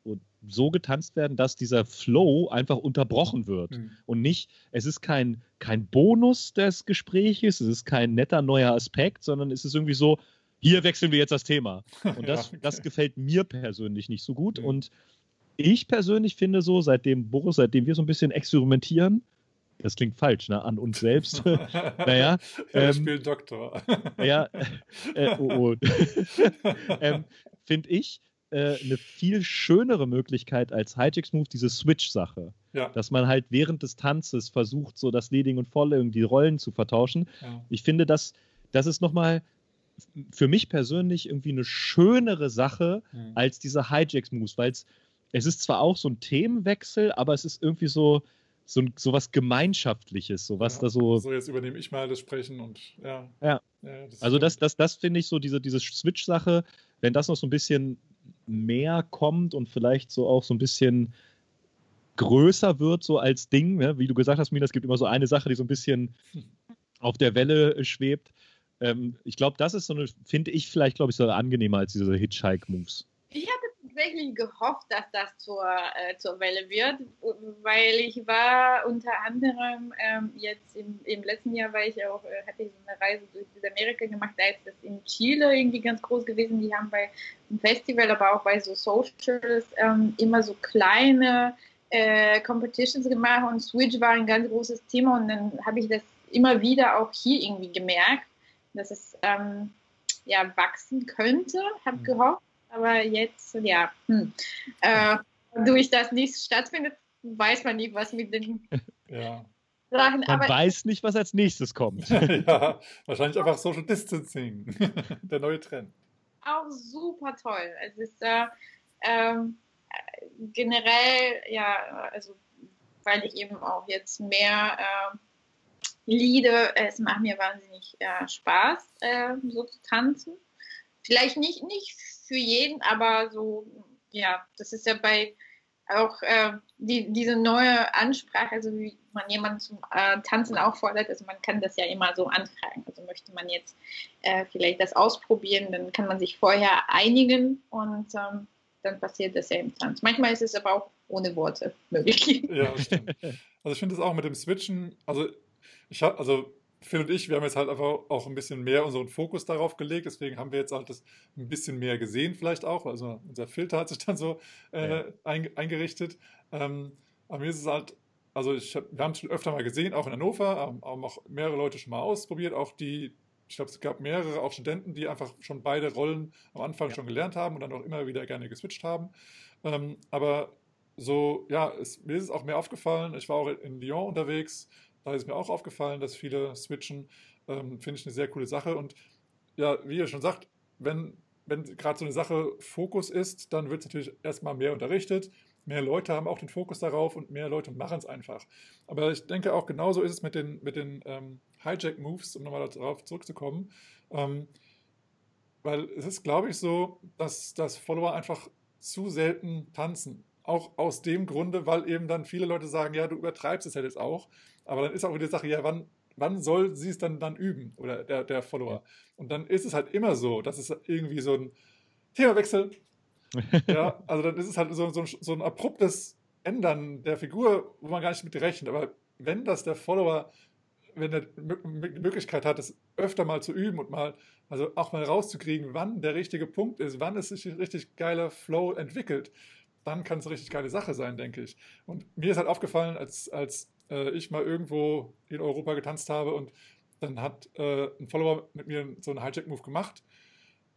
so getanzt werden, dass dieser Flow einfach unterbrochen wird. Mhm. Und nicht, es ist kein, kein Bonus des Gespräches, es ist kein netter neuer Aspekt, sondern es ist irgendwie so, hier wechseln wir jetzt das Thema. [laughs] Und das, ja, das gefällt mir persönlich nicht so gut. Mhm. Und ich persönlich finde so, seitdem Boris, seitdem wir so ein bisschen experimentieren, das klingt falsch, ne? An uns selbst. [laughs] naja. [laughs] Ähm, spielt Doktor. [laughs] ja, äh, oh, oh. ähm, Finde ich äh, eine viel schönere Möglichkeit als Hijacks Move, diese Switch-Sache. Ja. Dass man halt während des Tanzes versucht, so das Leading und Following, die Rollen zu vertauschen. Ja. Ich finde, das, das ist nochmal für mich persönlich irgendwie eine schönere Sache mhm. als diese Hijacks-Moves, weil es ist zwar auch so ein Themenwechsel, aber es ist irgendwie so, so, so was Gemeinschaftliches, so was ja, da so. So, jetzt übernehme ich mal das Sprechen und ja. Ja. ja das also das, das, das finde ich so, diese, diese Switch-Sache, wenn das noch so ein bisschen mehr kommt und vielleicht so auch so ein bisschen größer wird, so als Ding, ne? wie du gesagt hast, Mina, es gibt immer so eine Sache, die so ein bisschen [laughs] auf der Welle äh, schwebt. Ähm, ich glaube, das ist so eine, finde ich vielleicht, glaube ich, so angenehmer als diese Hitchhike-Moves. Ich hatte tatsächlich gehofft, dass das zur, äh, zur Welle wird, weil ich war unter anderem ähm, jetzt im, im letzten Jahr, weil ich auch, äh, hatte ich so eine Reise durch Südamerika gemacht, da ist das in Chile irgendwie ganz groß gewesen. Die haben bei einem Festival, aber auch bei so Socials ähm, immer so kleine äh, Competitions gemacht und Switch war ein ganz großes Thema und dann habe ich das immer wieder auch hier irgendwie gemerkt, dass es ähm, ja wachsen könnte, habe mhm. gehofft aber jetzt, ja, hm. äh, durch das nichts stattfindet, weiß man nicht, was mit den [laughs] Ja. Sachen. Man Aber weiß nicht, was als nächstes kommt. [laughs] ja, wahrscheinlich einfach Social Distancing. [laughs] Der neue Trend. auch super toll. Es ist äh, ähm, äh, generell, ja, also weil ich eben auch jetzt mehr äh, liede, es macht mir wahnsinnig äh, Spaß, äh, so zu tanzen. Vielleicht nicht, nicht für jeden, aber so, ja, das ist ja bei auch äh, die, diese neue Ansprache, also wie man jemanden zum äh, Tanzen auffordert, also man kann das ja immer so anfragen. Also möchte man jetzt äh, vielleicht das ausprobieren, dann kann man sich vorher einigen und ähm, dann passiert das ja im Tanz. Manchmal ist es aber auch ohne Worte möglich. Ja, [laughs] stimmt. Also ich finde es auch mit dem Switchen, also ich habe, also Phil und ich, wir haben jetzt halt einfach auch ein bisschen mehr unseren Fokus darauf gelegt, deswegen haben wir jetzt halt das ein bisschen mehr gesehen vielleicht auch, also unser Filter hat sich dann so äh, Ja. ein, eingerichtet. Ähm, aber mir ist es halt, also ich hab, wir haben es schon öfter mal gesehen, auch in Hannover, haben, haben auch mehrere Leute schon mal ausprobiert, auch die, ich glaube, es gab mehrere auch Studenten, die einfach schon beide Rollen am Anfang Ja. schon gelernt haben und dann auch immer wieder gerne geswitcht haben. Ähm, aber so, ja, es, mir ist es auch mehr aufgefallen. Ich war auch in Lyon unterwegs. Da ist mir auch aufgefallen, dass viele switchen. Ähm, Finde ich eine sehr coole Sache. Und ja, wie ihr schon sagt, wenn, wenn gerade so eine Sache Fokus ist, dann wird es natürlich erstmal mehr unterrichtet. Mehr Leute haben auch den Fokus darauf und mehr Leute machen es einfach. Aber ich denke auch genauso ist es mit den, mit den ähm, Hijack-Moves, um nochmal darauf zurückzukommen. Ähm, weil es ist, glaube ich, so, dass, dass Follower einfach zu selten tanzen. Auch aus dem Grunde, weil eben dann viele Leute sagen, ja, du übertreibst es halt jetzt auch. Aber dann ist auch wieder die Sache, ja, wann, wann soll sie es dann, dann üben? Oder der, der Follower. Und dann ist es halt immer so, dass es irgendwie so ein Themawechsel. [laughs] ja, also dann ist es halt so, so, ein, so ein abruptes Ändern der Figur, wo man gar nicht mit rechnet. Aber wenn das der Follower, wenn er die Möglichkeit hat, das öfter mal zu üben und mal, also auch mal rauszukriegen, wann der richtige Punkt ist, wann es sich ein richtig geiler Flow entwickelt, dann kann es eine richtig geile Sache sein, denke ich. Und mir ist halt aufgefallen, als, als äh, ich mal irgendwo in Europa getanzt habe und dann hat äh, ein Follower mit mir so einen Hijack-Move gemacht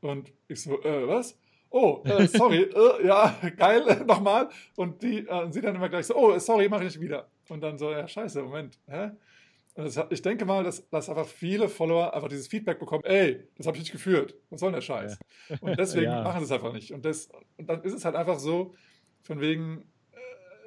und ich so, äh, was? Oh, äh, [laughs] sorry, äh, ja, [laughs] geil, [laughs] nochmal. Und die, äh, sie dann immer gleich so, oh, sorry, mache ich nicht wieder. Und dann so, ja, scheiße, Moment, hä? Und das, ich denke mal, dass, dass einfach viele Follower einfach dieses Feedback bekommen, ey, das habe ich nicht geführt, was soll denn der Scheiß? Und deswegen Ja. machen sie es einfach nicht. Und, das, und dann ist es halt einfach so, von wegen,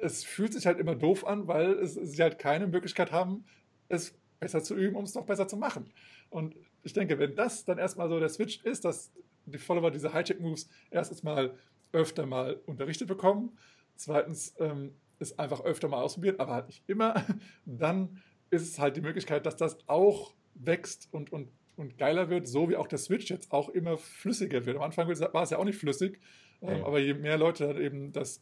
es fühlt sich halt immer doof an, weil es, sie halt keine Möglichkeit haben, es besser zu üben, um es noch besser zu machen. Und ich denke, wenn das dann erstmal so der Switch ist, dass die Follower diese Hijack-Moves erstens mal öfter mal unterrichtet bekommen, zweitens ähm, es einfach öfter mal ausprobiert, aber halt nicht immer, [laughs] dann ist es halt die Möglichkeit, dass das auch wächst und, und, und geiler wird, so wie auch der Switch jetzt auch immer flüssiger wird. Am Anfang war es ja auch nicht flüssig, ähm, Ja. aber je mehr Leute dann eben das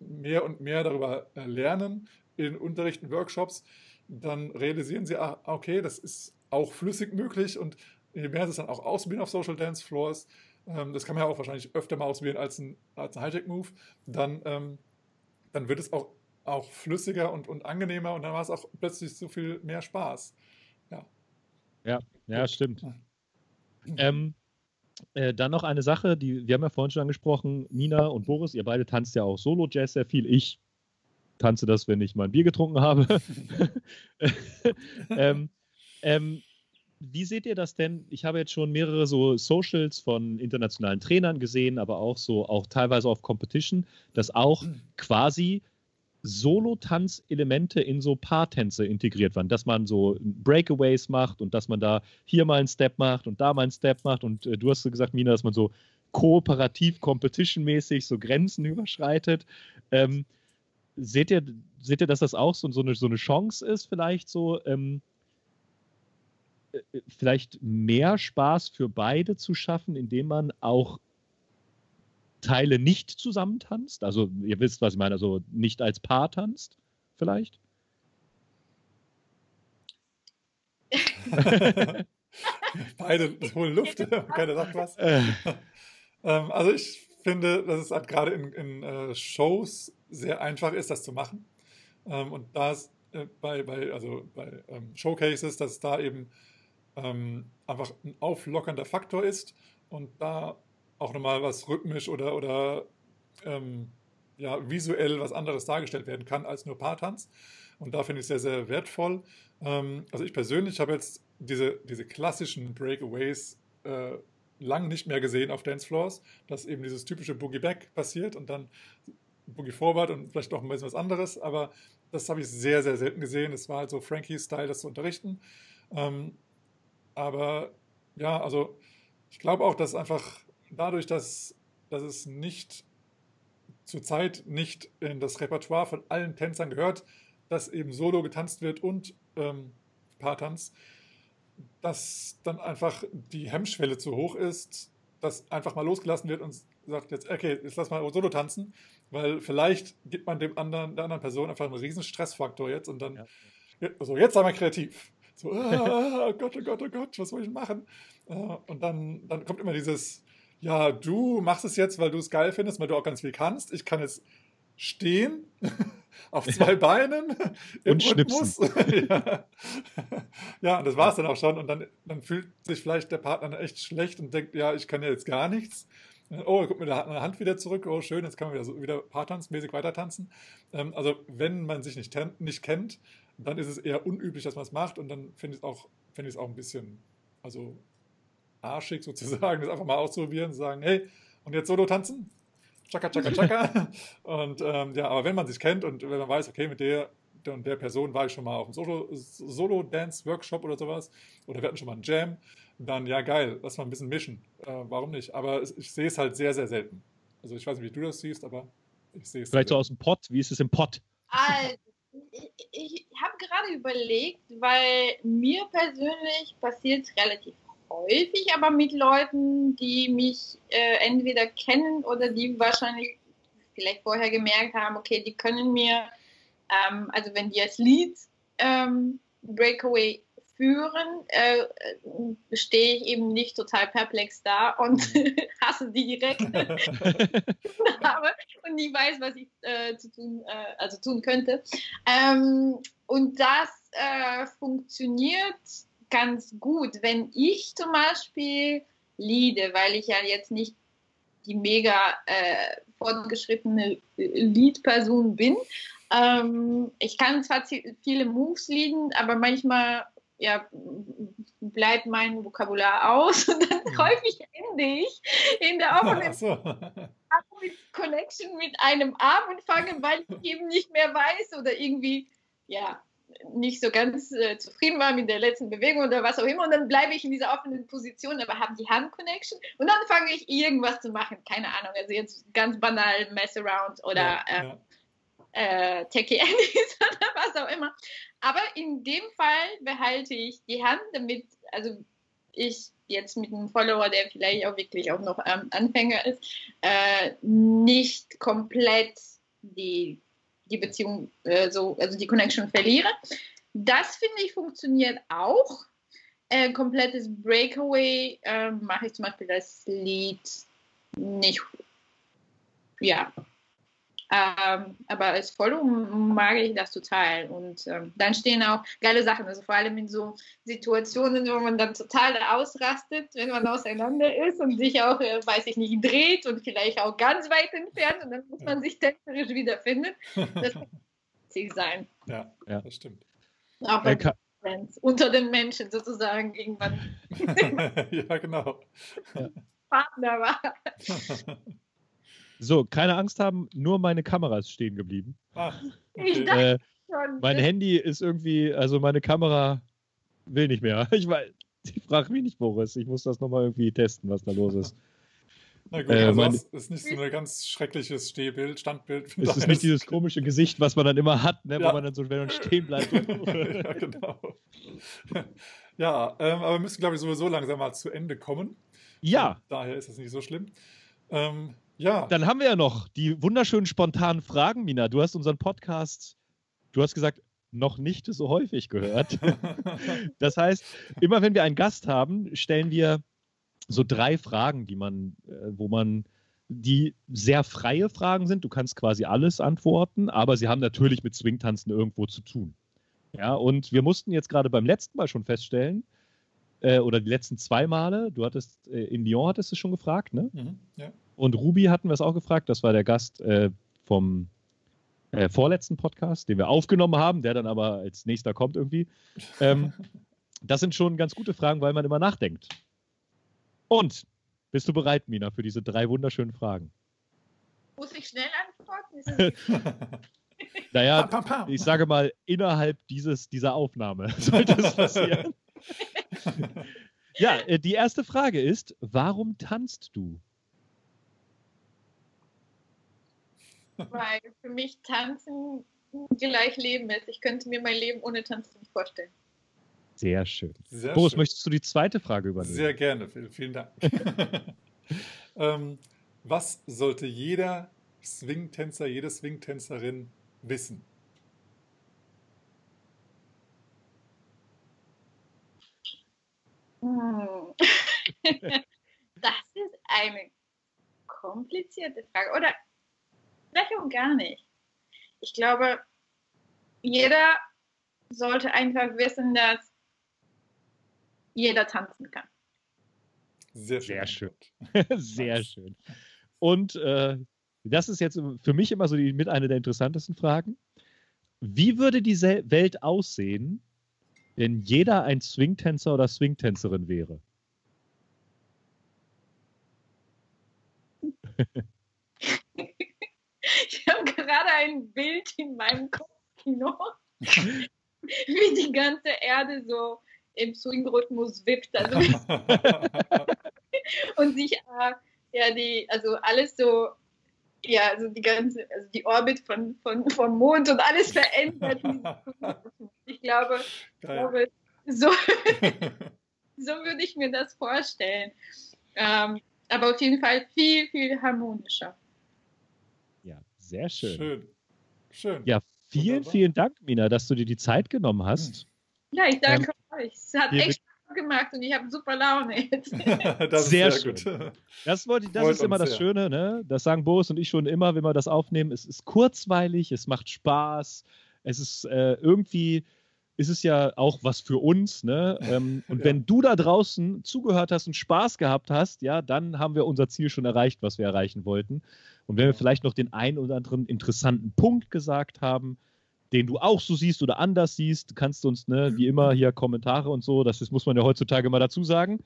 mehr und mehr darüber äh, lernen in Unterrichten, Workshops, dann realisieren sie, ah, okay, das ist auch flüssig möglich und je mehr sie es dann auch ausprobieren auf Social Dance Floors, ähm, das kann man ja auch wahrscheinlich öfter mal ausprobieren als ein, als ein Hijack-Move, dann, ähm, dann wird es auch, auch flüssiger und, und angenehmer und dann war es auch plötzlich so viel mehr Spaß. Ja, stimmt. Ähm, äh, dann noch eine Sache, die wir haben ja vorhin schon angesprochen, Nina und Boris, ihr beide tanzt ja auch Solo-Jazz sehr viel. Ich tanze das, wenn ich mal ein Bier getrunken habe. [laughs] ähm, ähm, wie seht ihr das denn? Ich habe jetzt schon mehrere so Socials von internationalen Trainern gesehen, aber auch so, auch teilweise auf Competition, dass auch quasi Solo-Tanz-Elemente in so Paartänze integriert waren, dass man so Breakaways macht und dass man da hier mal einen Step macht und da mal einen Step macht und äh, du hast so gesagt, Mina, dass man so kooperativ, competition-mäßig so Grenzen überschreitet. Ähm, seht, ihr, seht ihr, dass das auch so, so, eine, so eine Chance ist, vielleicht so ähm, äh, vielleicht mehr Spaß für beide zu schaffen, indem man auch Teile nicht zusammentanzt? Also ihr wisst, was ich meine, also nicht als Paar tanzt, vielleicht? [laughs] Beide holen Luft, [laughs] keiner sagt was. Äh, Ähm, also ich finde, dass es halt gerade in, in äh, Shows sehr einfach ist, das zu machen. Ähm, und da es äh, bei, bei, also bei ähm, Showcases, dass es da eben ähm, einfach ein auflockernder Faktor ist und da auch nochmal was rhythmisch oder, oder ähm, ja, visuell was anderes dargestellt werden kann als nur Paartanz. Und da finde ich es sehr, sehr wertvoll. Ähm, also ich persönlich habe jetzt diese, diese klassischen Breakaways äh, lang nicht mehr gesehen auf Dancefloors, dass eben dieses typische Boogie Back passiert und dann Boogie Forward und vielleicht auch ein bisschen was anderes, aber das habe ich sehr, sehr selten gesehen. Es war halt so Frankie-Style, das zu unterrichten. Ähm, aber ja, also ich glaube auch, dass einfach dadurch, dass, dass es nicht zurzeit nicht in das Repertoire von allen Tänzern gehört, dass eben Solo getanzt wird und ähm, Paartanz, dass dann einfach die Hemmschwelle zu hoch ist, dass einfach mal losgelassen wird und sagt jetzt, okay, jetzt lass mal Solo tanzen, weil vielleicht gibt man dem anderen, der anderen Person einfach einen riesen Stressfaktor jetzt und dann, ja. also jetzt sei mal kreativ. So, [laughs] ah, oh Gott, oh Gott, oh Gott, was soll ich machen? Äh, und dann, dann kommt immer dieses, ja, du machst es jetzt, weil du es geil findest, weil du auch ganz viel kannst. Ich kann jetzt stehen [laughs] auf zwei Beinen und schnipsen. [laughs] ja. ja, und das war es dann auch schon. Und dann, dann fühlt sich vielleicht der Partner echt schlecht und denkt, ja, ich kann ja jetzt gar nichts. Oh, guck mir da eine Hand wieder zurück. Oh, schön, jetzt kann man wieder, so, wieder paartanzmäßig weiter tanzen. Ähm, also, wenn man sich nicht, nicht kennt, dann ist es eher unüblich, dass man es macht. Und dann finde ich es auch, find auch ein bisschen also arschig sozusagen, [laughs] das einfach mal auszuprobieren und sagen, hey, und jetzt Solo tanzen? Chaka, chaka, chaka. [laughs] und ähm, ja, aber wenn man sich kennt und wenn man weiß, okay, mit der und der Person war ich schon mal auf einem Solo-Dance-Workshop oder sowas, oder wir hatten schon mal einen Jam, dann ja, geil, lass mal ein bisschen mischen. Äh, warum nicht? Aber ich, ich sehe es halt sehr, sehr selten. Also ich weiß nicht, wie du das siehst, aber ich sehe es. Vielleicht so aus dem Pott. Wie ist es im Pott? Also, ich, ich habe gerade überlegt, weil mir persönlich passiert es relativ häufig, aber mit Leuten, die mich äh, entweder kennen oder die wahrscheinlich vielleicht vorher gemerkt haben, okay, die können mir, ähm, also wenn die als Lied ähm, Breakaway führen, äh, stehe ich eben nicht total perplex da und [laughs] hasse die direkt [laughs] und nie weiß, was ich äh, zu tun, äh, also tun könnte. Ähm, und das äh, funktioniert ganz gut, wenn ich zum Beispiel leade, weil ich ja jetzt nicht die mega äh, fortgeschrittene Lead-Person bin. Ähm, ich kann zwar viele Moves leaden, aber manchmal ja, bleibt mein Vokabular aus [laughs] und dann mhm. häufig ende ich in der offenen so. Connection mit einem Arm und fange, weil ich eben nicht mehr weiß oder irgendwie, ja, nicht so ganz äh, zufrieden war mit der letzten Bewegung oder was auch immer und dann bleibe ich in dieser offenen Position, aber habe die Hand-Connection und dann fange ich irgendwas zu machen, keine Ahnung, also jetzt ganz banal Mess-Around oder ja, äh, ja. Äh, Techie [laughs] oder was auch immer. Aber in dem Fall behalte ich die Hand, damit, also ich jetzt mit einem Follower, der vielleicht auch wirklich auch noch ähm, Anfänger ist, äh, nicht komplett die die Beziehung, äh, so, also die Connection verliere. Das finde ich funktioniert auch. Äh, komplettes Breakaway äh, mache ich zum Beispiel das Lied nicht. Ja, ähm, aber als Follow mag ich das total. Und ähm, dann stehen auch geile Sachen, also vor allem in so Situationen, wo man dann total ausrastet, wenn man auseinander ist und sich auch, äh, weiß ich nicht, dreht und vielleicht auch ganz weit entfernt und dann muss man sich tänzerisch wiederfinden. Das kann [laughs] witzig sein. Ja, ja, das stimmt. Auch bei unter den Menschen sozusagen irgendwann. [laughs] ja, genau. Partner war. [laughs] So, keine Angst haben, nur meine Kamera ist stehen geblieben. Ach, okay. äh, mein Handy ist irgendwie, also meine Kamera will nicht mehr. [laughs] Ich, ich frage mich nicht, Boris. Ich muss das nochmal irgendwie testen, was da los ist. [laughs] Na gut, äh, also mein, das ist nicht so ein ganz schreckliches Stehbild, Standbild. Es ist nicht dieses komische Gesicht, was man dann immer hat, ne, ja. wo man dann so, stehen bleibt. [laughs] ja, genau. Ja, ähm, aber wir müssen, glaube ich, sowieso langsam mal zu Ende kommen. Ja. daher ist es nicht so schlimm. Ähm, ja. Dann haben wir ja noch die wunderschönen spontanen Fragen, Mina. Du hast unseren Podcast, du hast gesagt, noch nicht so häufig gehört. [laughs] das heißt, immer wenn wir einen Gast haben, stellen wir so drei Fragen, die man, äh, wo man, die sehr freie Fragen sind. Du kannst quasi alles antworten, aber sie haben natürlich mit Swingtanzen irgendwo zu tun. Ja, und wir mussten jetzt gerade beim letzten Mal schon feststellen, äh, oder die letzten zwei Male, du hattest, äh, in Lyon hattest du schon gefragt, ne? Mhm, ja. Und Ruby hatten wir es auch gefragt, das war der Gast äh, vom äh, vorletzten Podcast, den wir aufgenommen haben, der dann aber als nächster kommt irgendwie. Ähm, [laughs] das sind schon ganz gute Fragen, weil man immer nachdenkt. Und bist du bereit, Mina, für diese drei wunderschönen Fragen? Muss ich schnell antworten? [laughs] [laughs] naja, ich sage mal, innerhalb dieses, dieser Aufnahme sollte es passieren. ja, äh, die erste Frage ist, warum tanzt du? Weil für mich Tanzen gleich Leben ist. Ich könnte mir mein Leben ohne Tanzen nicht vorstellen. Sehr schön. Sehr Boris, schön. möchtest du die zweite Frage übernehmen? Sehr gerne, vielen, vielen Dank. [laughs] ähm, was sollte jeder Swing-Tänzer, jede Swing-Tänzerin wissen? Hm. [laughs] das ist eine komplizierte Frage. Oder auch gar nicht. Ich glaube, jeder sollte einfach wissen, dass jeder tanzen kann. Sehr schön. Sehr schön. [laughs] Sehr schön. Und äh, das ist jetzt für mich immer so die, mit einer der interessantesten Fragen. Wie würde die Welt aussehen, wenn jeder ein Swingtänzer oder Swingtänzerin wäre? [laughs] gerade ein Bild in meinem Kopfkino, [laughs] wie die ganze Erde so im Swing-Rhythmus wippt. Also [laughs] und sich äh, ja die, also alles so, ja, also die ganze, also die Orbit von, von, vom Mond und alles verändert. ich glaube, ich glaube so, [laughs] so würde ich mir das vorstellen. Ähm, aber auf jeden Fall viel, viel harmonischer. Ja, sehr schön. Schön. Schön. Ja, vielen, Wunderbar. vielen Dank, Mina, dass du dir die Zeit genommen hast. Ja, ich danke ähm, euch. Es hat echt Spaß gemacht und ich habe super Laune jetzt. [laughs] das sehr, sehr schön. Gut. Das, wollte, das ist immer das sehr. Schöne, ne? Das sagen Boris und ich schon immer, wenn wir das aufnehmen. Es ist kurzweilig, es macht Spaß, es ist äh, irgendwie ist es ja auch was für uns. Ne? Ähm, [laughs] und ja. wenn du da draußen zugehört hast und Spaß gehabt hast, ja, dann haben wir unser Ziel schon erreicht, was wir erreichen wollten. Und wenn wir vielleicht noch den einen oder anderen interessanten Punkt gesagt haben, den du auch so siehst oder anders siehst, kannst du uns, ne, wie immer, hier Kommentare und so, das ist, muss man ja heutzutage mal dazu sagen.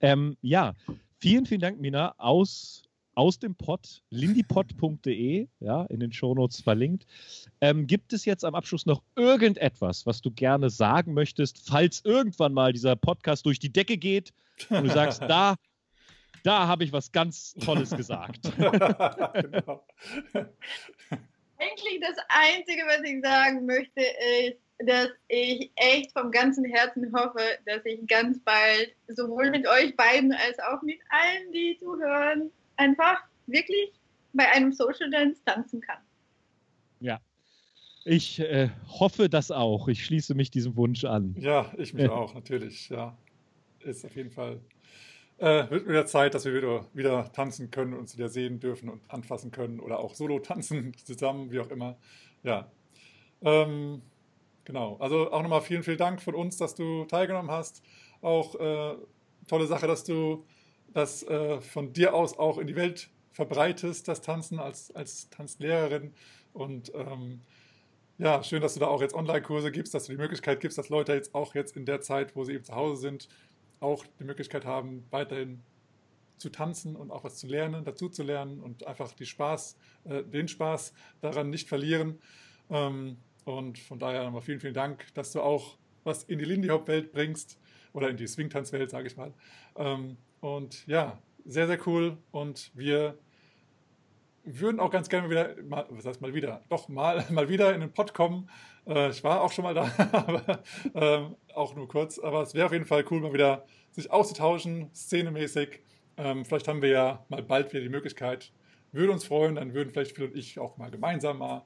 Ähm, ja, vielen, vielen Dank, Mina, aus, aus dem Pod, lindipod.de, ja, in den Shownotes verlinkt. Ähm, gibt es jetzt am Abschluss noch irgendetwas, was du gerne sagen möchtest, falls irgendwann mal dieser Podcast durch die Decke geht und du sagst, [laughs] da, da habe ich was ganz Tolles gesagt. [laughs] genau eigentlich das Einzige, was ich sagen möchte, ist, dass ich echt vom ganzen Herzen hoffe, dass ich ganz bald sowohl mit euch beiden als auch mit allen, die zuhören, einfach wirklich bei einem Social Dance tanzen kann. Ja. Ich äh, hoffe das auch. Ich schließe mich diesem Wunsch an. Ja, ich mich auch, natürlich. Ja. Ist auf jeden Fall äh, wird wieder Zeit, dass wir wieder, wieder tanzen können, uns wieder sehen dürfen und anfassen können oder auch solo tanzen [laughs] zusammen, wie auch immer. Ja. Ähm, genau. Also auch nochmal vielen, vielen Dank von uns, dass du teilgenommen hast. Auch äh, tolle Sache, dass du das äh, von dir aus auch in die Welt verbreitest, das Tanzen als, als Tanzlehrerin. Und ähm, ja, schön, dass du da auch jetzt Online-Kurse gibst, dass du die Möglichkeit gibst, dass Leute jetzt auch jetzt in der Zeit, wo sie eben zu Hause sind, auch die Möglichkeit haben, weiterhin zu tanzen und auch was zu lernen, dazu zu lernen und einfach Spaß, äh, den Spaß daran nicht verlieren. Ähm, und von daher nochmal vielen, vielen Dank, dass du auch was in die Lindy Hop Welt bringst oder in die Swingtanz Welt, sage ich mal. Ähm, und ja, sehr, sehr cool und wir würden auch ganz gerne wieder, mal, was heißt mal wieder, doch mal, [laughs] mal wieder in den Pod kommen. Äh, ich war auch schon mal da, [laughs] aber ähm, auch nur kurz. Aber es wäre auf jeden Fall cool, mal wieder sich auszutauschen, szenemäßig. Ähm, vielleicht haben wir ja mal bald wieder die Möglichkeit. Würde uns freuen, dann würden vielleicht Phil und ich auch mal gemeinsam mal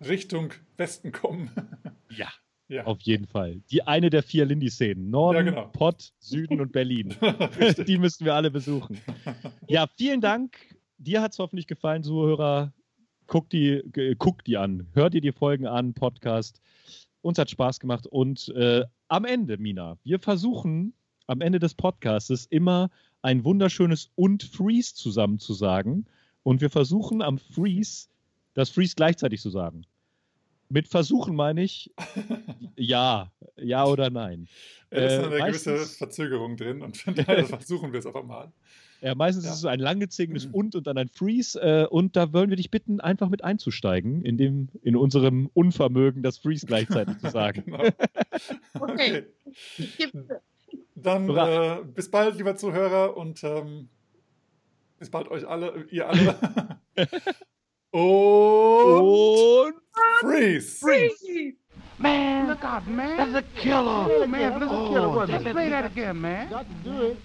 Richtung Westen kommen. [laughs] Ja. Ja. Auf jeden Fall. Die eine der vier Lindy-Szenen. Norden, ja, genau. Pott, Süden und Berlin. [laughs] die müssten wir alle besuchen. Ja, vielen Dank dir hat es hoffentlich gefallen, Zuhörer. Guck die, guck die an. Hör dir die Folgen an, Podcast. Uns hat Spaß gemacht. Und äh, am Ende, Mina, wir versuchen am Ende des Podcasts immer ein wunderschönes und Freeze zusammen zu sagen. Und wir versuchen am Freeze das Freeze gleichzeitig zu sagen. Mit Versuchen meine ich [laughs] ja, ja oder nein. Ja, da ist Äh, eine gewisse meistens- Verzögerung drin und von daher [laughs] versuchen wir es einfach mal. Ja, meistens Ja. ist es so ein langgezogenes und und dann ein Freeze. Äh, und da wollen wir dich bitten, einfach mit einzusteigen, in, dem, in unserem Unvermögen, das Freeze gleichzeitig zu [laughs] sagen. Genau. Okay. Dann äh, bis bald, lieber Zuhörer, und ähm, bis bald euch alle, ihr alle. Und Und Freeze! Man, look out, man. That's a killer. Oh, man, that's a killer. Oh, Just play that again, man. Got to do it.